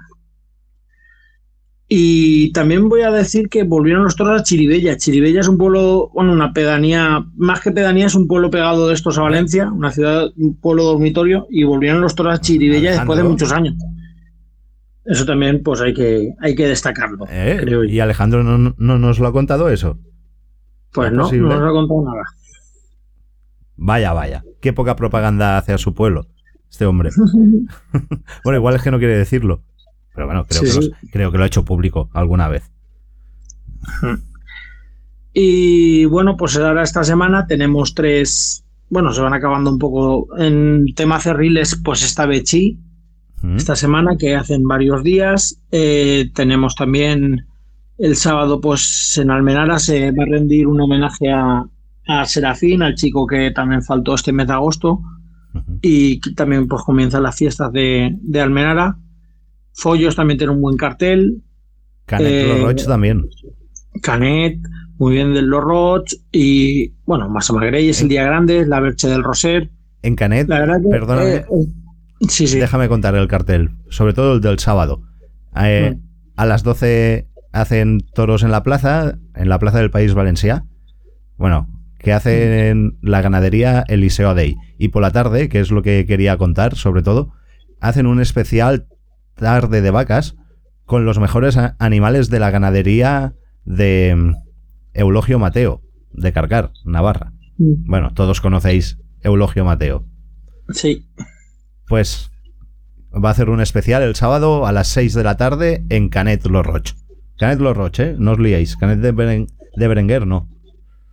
Y también voy a decir que volvieron los toros a Chiribella. Chiribella es un pueblo, bueno, una pedanía, más que pedanía, es un pueblo pegado de estos a Valencia, una ciudad, un pueblo dormitorio, y volvieron los toros a Chiribella después de muchos años. Eso también, pues hay que, hay que destacarlo, ¿Eh? creo. Y Alejandro no, no nos lo ha contado eso. Pues ¿es no, posible? no nos ha contado nada. Vaya, vaya. Qué poca propaganda hace a su pueblo, este hombre. bueno, igual es que no quiere decirlo. Pero bueno, creo, Sí, que, sí. los- creo que lo ha hecho público alguna vez. Y bueno, pues ahora esta semana tenemos tres, bueno, se van acabando un poco en tema cerriles, pues está Bechi, ¿Mm? esta semana que hacen varios días. Eh, tenemos también el sábado, pues en Almenara se va a rendir un homenaje a, a Serafín, al chico que también faltó este mes de agosto. Y también pues comienzan las fiestas de, de Almenara. Follos también tiene un buen cartel. Canet Eh, también. Canet, muy bien del Los Roch. Y bueno, Massamagrey es el día grande, la Berche del Roser. En Canet, La verdad que. perdóname, eh, eh, sí, sí. déjame contar el cartel, sobre todo el del sábado. Eh, Mm. A las 12 hacen toros en la plaza, en la plaza del País Valencia. Bueno, que hacen la ganadería Eliseo Day. Y por la tarde, que es lo que quería contar, sobre todo, hacen un especial tarde de vacas con los mejores animales de la ganadería de mm, Eulogio Mateo, de Carcar, Navarra. Mm, Bueno, todos conocéis Eulogio Mateo. Sí. Pues va a hacer un especial el sábado a las 6 de la tarde en Canet Los Roch. Canet Los Roch, ¿eh? No os liéis. Canet de, Beren- de Berenguer, no.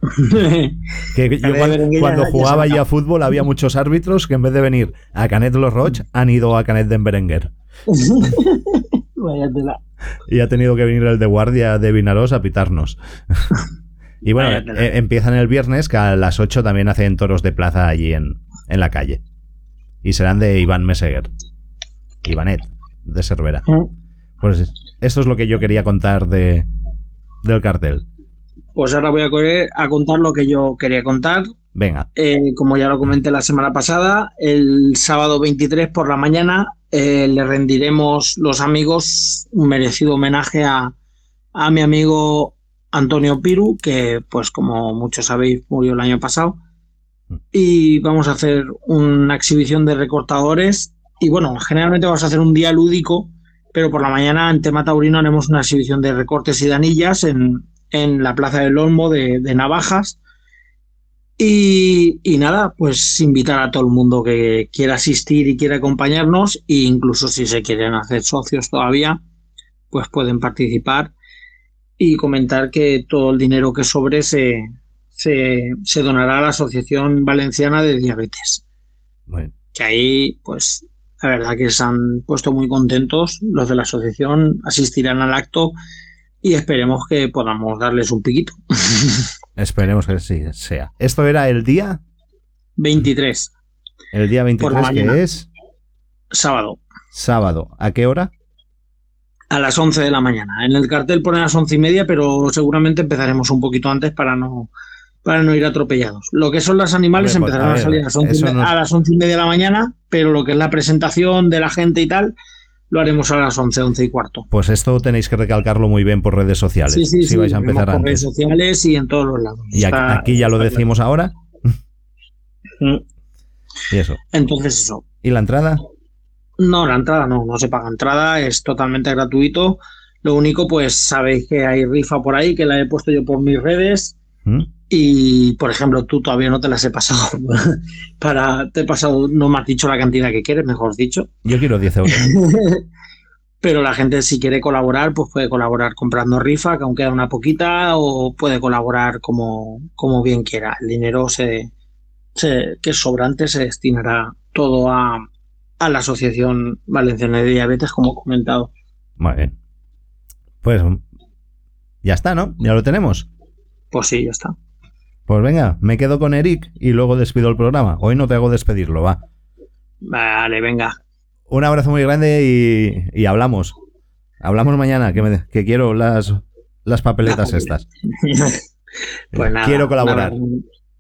Que yo Canet Berenguer cuando ya- ya jugaba se allí a acaba. fútbol había muchos árbitros que en vez de venir a Canet Los Roch han ido a Canet de Berenguer. Y ha tenido que venir el de guardia de Vinaros a pitarnos. y bueno, eh, empiezan el viernes, que a las 8 también hacen toros de plaza allí en, en la calle. Y serán de Iván Meseguer. Ivanet, de Cervera. Pues esto es lo que yo quería contar de, del cartel. Pues ahora voy a, correr a contar lo que yo quería contar. Venga, Eh, como ya lo comenté la semana pasada, el sábado 23 por la mañana eh, le rendiremos los amigos un merecido homenaje a, a mi amigo Antonio Piru, que pues como muchos sabéis murió el año pasado. Y vamos a hacer una exhibición de recortadores. Y bueno, generalmente vamos a hacer un día lúdico, pero por la mañana en tema taurino haremos una exhibición de recortes y de anillas en, en la Plaza del Olmo de, Navajas. Y, y nada, pues invitar a todo el mundo que quiera asistir y quiera acompañarnos, e incluso si se quieren hacer socios todavía, pues pueden participar y comentar que todo el dinero que sobre se, se, se donará a la Asociación Valenciana de Diabetes. bueno, Que ahí, pues, la verdad que se han puesto muy contentos. Los de la asociación asistirán al acto y esperemos que podamos darles un piquito. esperemos que sí sea. Esto era el día, 23, el día Por la 23, mañana. que es sábado. sábado. ¿A qué hora? A las 11 de la mañana. En el cartel pone a las once y media, pero seguramente empezaremos un poquito antes para no, para no ir atropellados. Lo que son los animales pues, empezarán a salir a las, 11 y eso me- no- a las once y media de la mañana, pero lo que es la presentación de la gente y tal, lo haremos a las 11, 11 y cuarto. Pues esto tenéis que recalcarlo muy bien por redes sociales. Sí, sí, si sí, vais a empezar por redes sociales y en todos los lados. Y aquí, Está- aquí ya lo decimos ahora. claro. Y eso. Entonces eso. ¿Y la entrada? No, la entrada no, no se paga entrada, es totalmente gratuito. Lo único, pues sabéis que hay rifa por ahí, que la he puesto yo por mis redes. ¿Mm? Y, por ejemplo, tú todavía no te las he pasado. para Te he pasado, no me has dicho la cantidad que quieres, mejor dicho. Yo quiero 10 euros. Pero la gente, si quiere colaborar, pues puede colaborar comprando rifa, que aún queda una poquita, o puede colaborar como, como bien quiera. El dinero se, se- que sobrante se destinará todo a, a la Asociación Valenciana de Diabetes, como he comentado. Muy bien. Pues ya está, ¿no? Ya lo tenemos. Pues sí, ya está. Pues venga, me quedo con Eric y luego despido el programa. Hoy no te hago despedirlo, va. Vale, venga. Un abrazo muy grande y, y hablamos. Hablamos mañana, que, me- que quiero las, las papeletas estas. pues nada. Quiero colaborar. nada.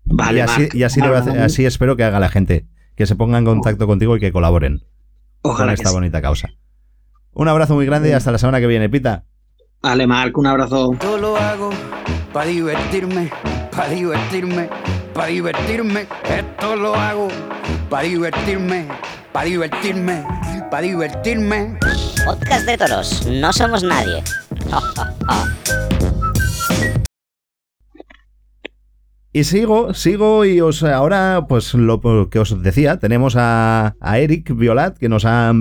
Vale, y así, y así, debe hacer- Nada, así espero que haga la gente. Que se ponga en contacto contigo y que colaboren con Ojalá que esta bonita causa. Un abrazo muy grande y hasta la semana que viene, Pita. Vale, Marc, un abrazo. Todo lo hago para divertirme, para divertirme, para divertirme. Esto lo hago para divertirme, para divertirme, para divertirme. Podcast de toros, no somos nadie. Y sigo, sigo y os ahora, pues lo que os decía, tenemos a, a Eric Violat, que nos ha,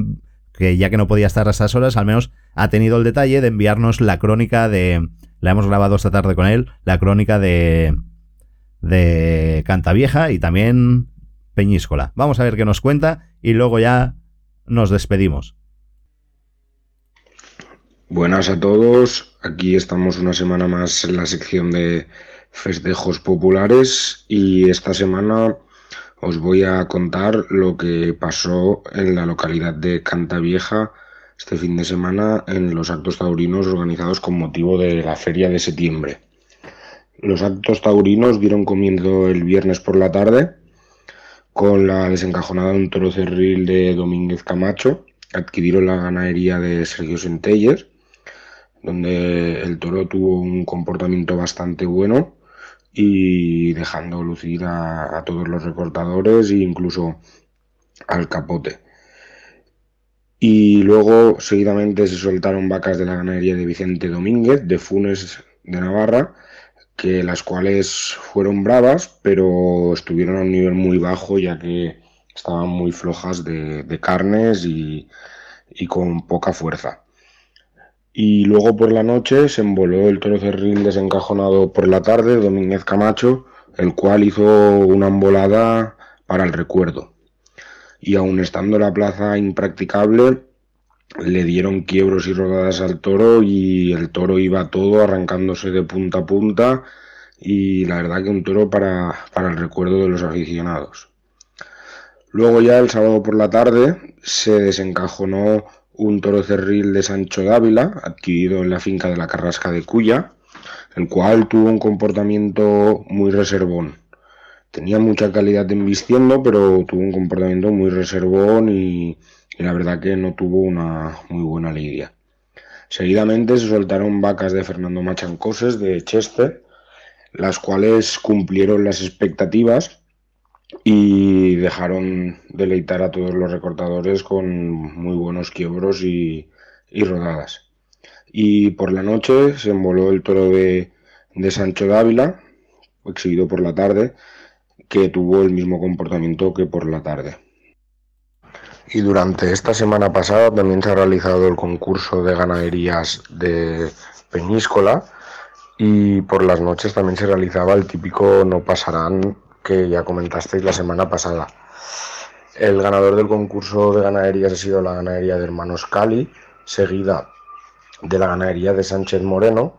que ya que no podía estar a estas horas, al menos ha tenido el detalle de enviarnos la crónica de, la hemos grabado esta tarde con él, la crónica de, de Cantavieja y también Peñíscola. Vamos a ver qué nos cuenta y luego ya nos despedimos. Buenas a todos, aquí estamos una semana más en la sección de festejos populares y esta semana os voy a contar lo que pasó en la localidad de Cantavieja este fin de semana en los actos taurinos organizados con motivo de la feria de septiembre. Los actos taurinos dieron comienzo el viernes por la tarde con la desencajonada de un toro cerril de Domínguez Camacho, adquirieron la ganadería de Sergio Centelles donde el toro tuvo un comportamiento bastante bueno y dejando lucir a, todos los recortadores e incluso al capote. Y luego seguidamente se soltaron vacas de la ganadería de Vicente Domínguez, de Funes de Navarra, que las cuales fueron bravas, pero estuvieron a un nivel muy bajo ya que estaban muy flojas de, carnes y con poca fuerza. Y luego por la noche se envoló el toro cerril desencajonado por la tarde, Domínguez Camacho, el cual hizo una embolada para el recuerdo. Y aun estando la plaza impracticable, le dieron quiebros y rodadas al toro y el toro iba todo arrancándose de punta a punta y la verdad que un toro para, para el recuerdo de los aficionados. Luego ya el sábado por la tarde se desencajonó un toro cerril de Sancho Dávila, adquirido en la finca de la Carrasca de Cuya, el cual tuvo un comportamiento muy reservón. Tenía mucha calidad en vistiendo, pero tuvo un comportamiento muy reservón y, la verdad que no tuvo una muy buena lidia. Seguidamente se soltaron vacas de Fernando Machancoses de Chester, las cuales cumplieron las expectativas y dejaron deleitar a todos los recortadores con muy buenos quiebros y, y rodadas. Y por la noche se envoló el toro de, de Sancho Dávila, exhibido por la tarde, que tuvo el mismo comportamiento que por la tarde. Y durante esta semana pasada también se ha realizado el concurso de ganaderías de Peñíscola y por las noches también se realizaba el típico no pasarán que ya comentasteis la semana pasada. El ganador del concurso de ganaderías ha sido la ganadería de Hermanos Cali, seguida de la ganadería de Sánchez Moreno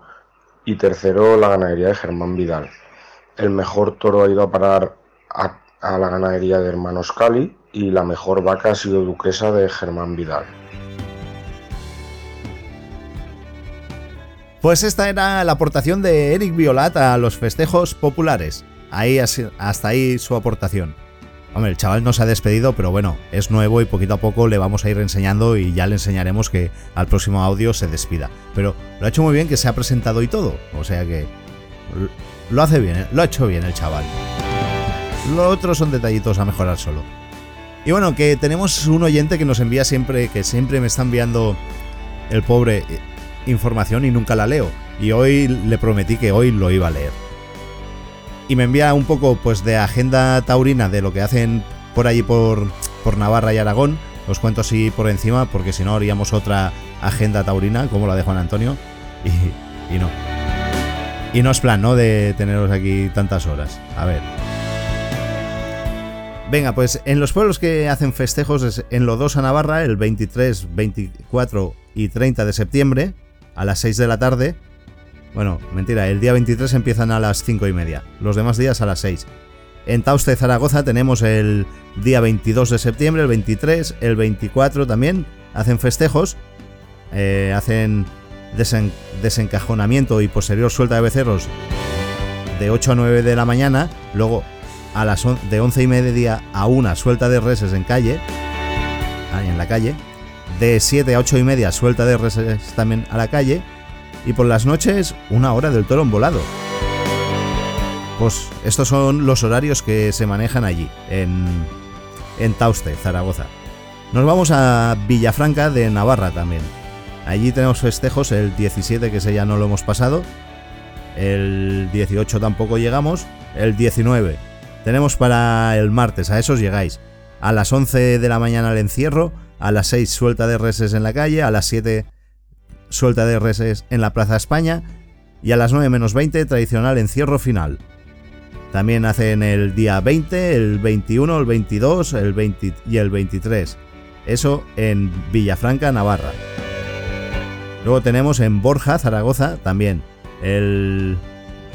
y tercero la ganadería de Germán Vidal. El mejor toro ha ido a parar a, la ganadería de Hermanos Cali y la mejor vaca ha sido Duquesa de Germán Vidal. Pues esta era la aportación de Eric Violat a los festejos populares. Ahí hasta ahí su aportación. Hombre, el chaval no se ha despedido, pero bueno, es nuevo y poquito a poco le vamos a ir enseñando y ya le enseñaremos que al próximo audio se despida. Pero lo ha hecho muy bien que se ha presentado y todo. O sea que lo hace bien, lo ha hecho bien el chaval. Lo otro son detallitos a mejorar solo. Y bueno, que tenemos un oyente que nos envía siempre, que siempre me está enviando el pobre información y nunca la leo. Y hoy le prometí que hoy lo iba a leer. Y me envía un poco pues de agenda taurina de lo que hacen por allí por, por Navarra y Aragón. Os cuento así por encima porque si no haríamos otra agenda taurina como la de Juan Antonio. Y, no. Y no es plan, ¿no? De teneros aquí tantas horas. A ver. Venga, pues en los pueblos que hacen festejos es en Lodosa, Navarra, el 23, 24 y 30 de septiembre, a las 6 de la tarde. Bueno, mentira, el día 23 empiezan a las 5 y media, los demás días a las 6. En Tauste, Zaragoza, tenemos el día 22 de septiembre, el 23, el 24 también, hacen festejos, eh, hacen desen desencajonamiento y posterior suelta de becerros de 8 a 9 de la mañana, luego a las de 11 y media a 1 suelta de reses en calle, en la calle, de 7 a 8 y media suelta de reses también a la calle, y por las noches una hora del toro volado. Pues estos son los horarios que se manejan allí, en, en Tauste, Zaragoza. Nos vamos a Villafranca de Navarra también. Allí tenemos festejos el 17, que ese ya no lo hemos pasado. El 18 tampoco llegamos. El 19 tenemos para el martes, a esos llegáis. A las 11 de la mañana el encierro, a las 6 suelta de reses en la calle, a las 7 suelta de reses en la Plaza España y a las 9 menos 20 tradicional encierro final. También hacen el día 20, el 21, el 22 el 20 y el 23. Eso en Villafranca, Navarra. Luego tenemos en Borja, Zaragoza, también el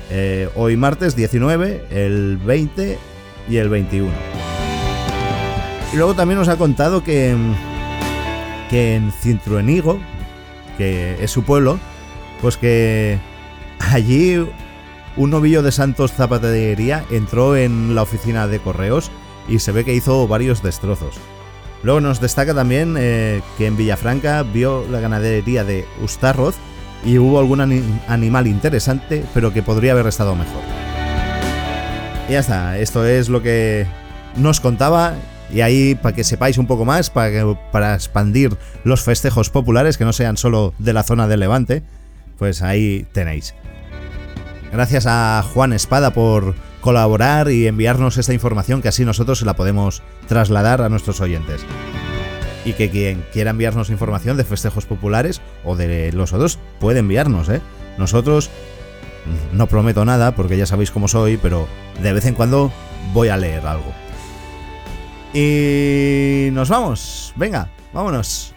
eh, hoy martes 19, el 20 y el 21. Y luego también nos ha contado que, que en Cintruenigo, que es su pueblo, pues que allí un novillo de Santos Zapatería entró en la oficina de correos y se ve que hizo varios destrozos. Luego nos destaca también eh, que en Villafranca vio la ganadería de Ustarroz y hubo algún animal interesante, pero que podría haber estado mejor. Y ya está, esto es lo que nos contaba. Y ahí, para que sepáis un poco más, para, expandir los festejos populares, que no sean solo de la zona de Levante, pues ahí tenéis. Gracias a Juan Espada por colaborar y enviarnos esta información que así nosotros la podemos trasladar a nuestros oyentes. Y que quien quiera enviarnos información de festejos populares o de los otros puede enviarnos, ¿eh? Nosotros no prometo nada porque ya sabéis cómo soy, pero de vez en cuando voy a leer algo. Y nos vamos, venga, vámonos.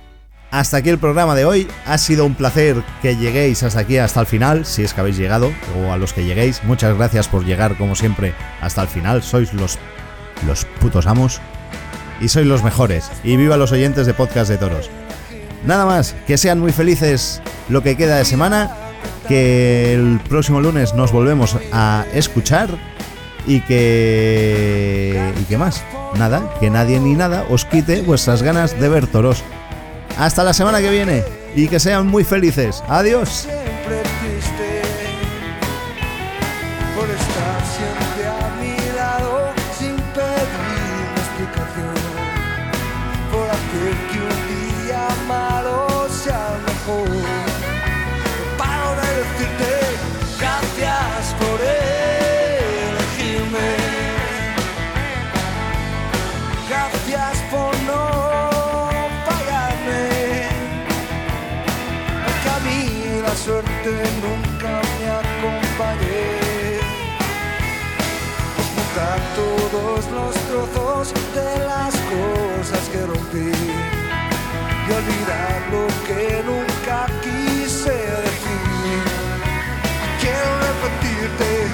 Hasta aquí el programa de hoy. Ha sido un placer que lleguéis hasta aquí, hasta el final, si es que habéis llegado, o a los que lleguéis. Muchas gracias por llegar, como siempre, hasta el final. Sois los, los putos amos. Y sois los mejores. Y viva los oyentes de Podcast de Toros. Nada más, que sean muy felices lo que queda de semana. Que el próximo lunes nos volvemos a escuchar. Y que... ¿Y qué más? Nada, que nadie ni nada os quite vuestras ganas de ver toros. Hasta la semana que viene y que sean muy felices. Adiós. Lo que nunca quise decir. Quiero repetirte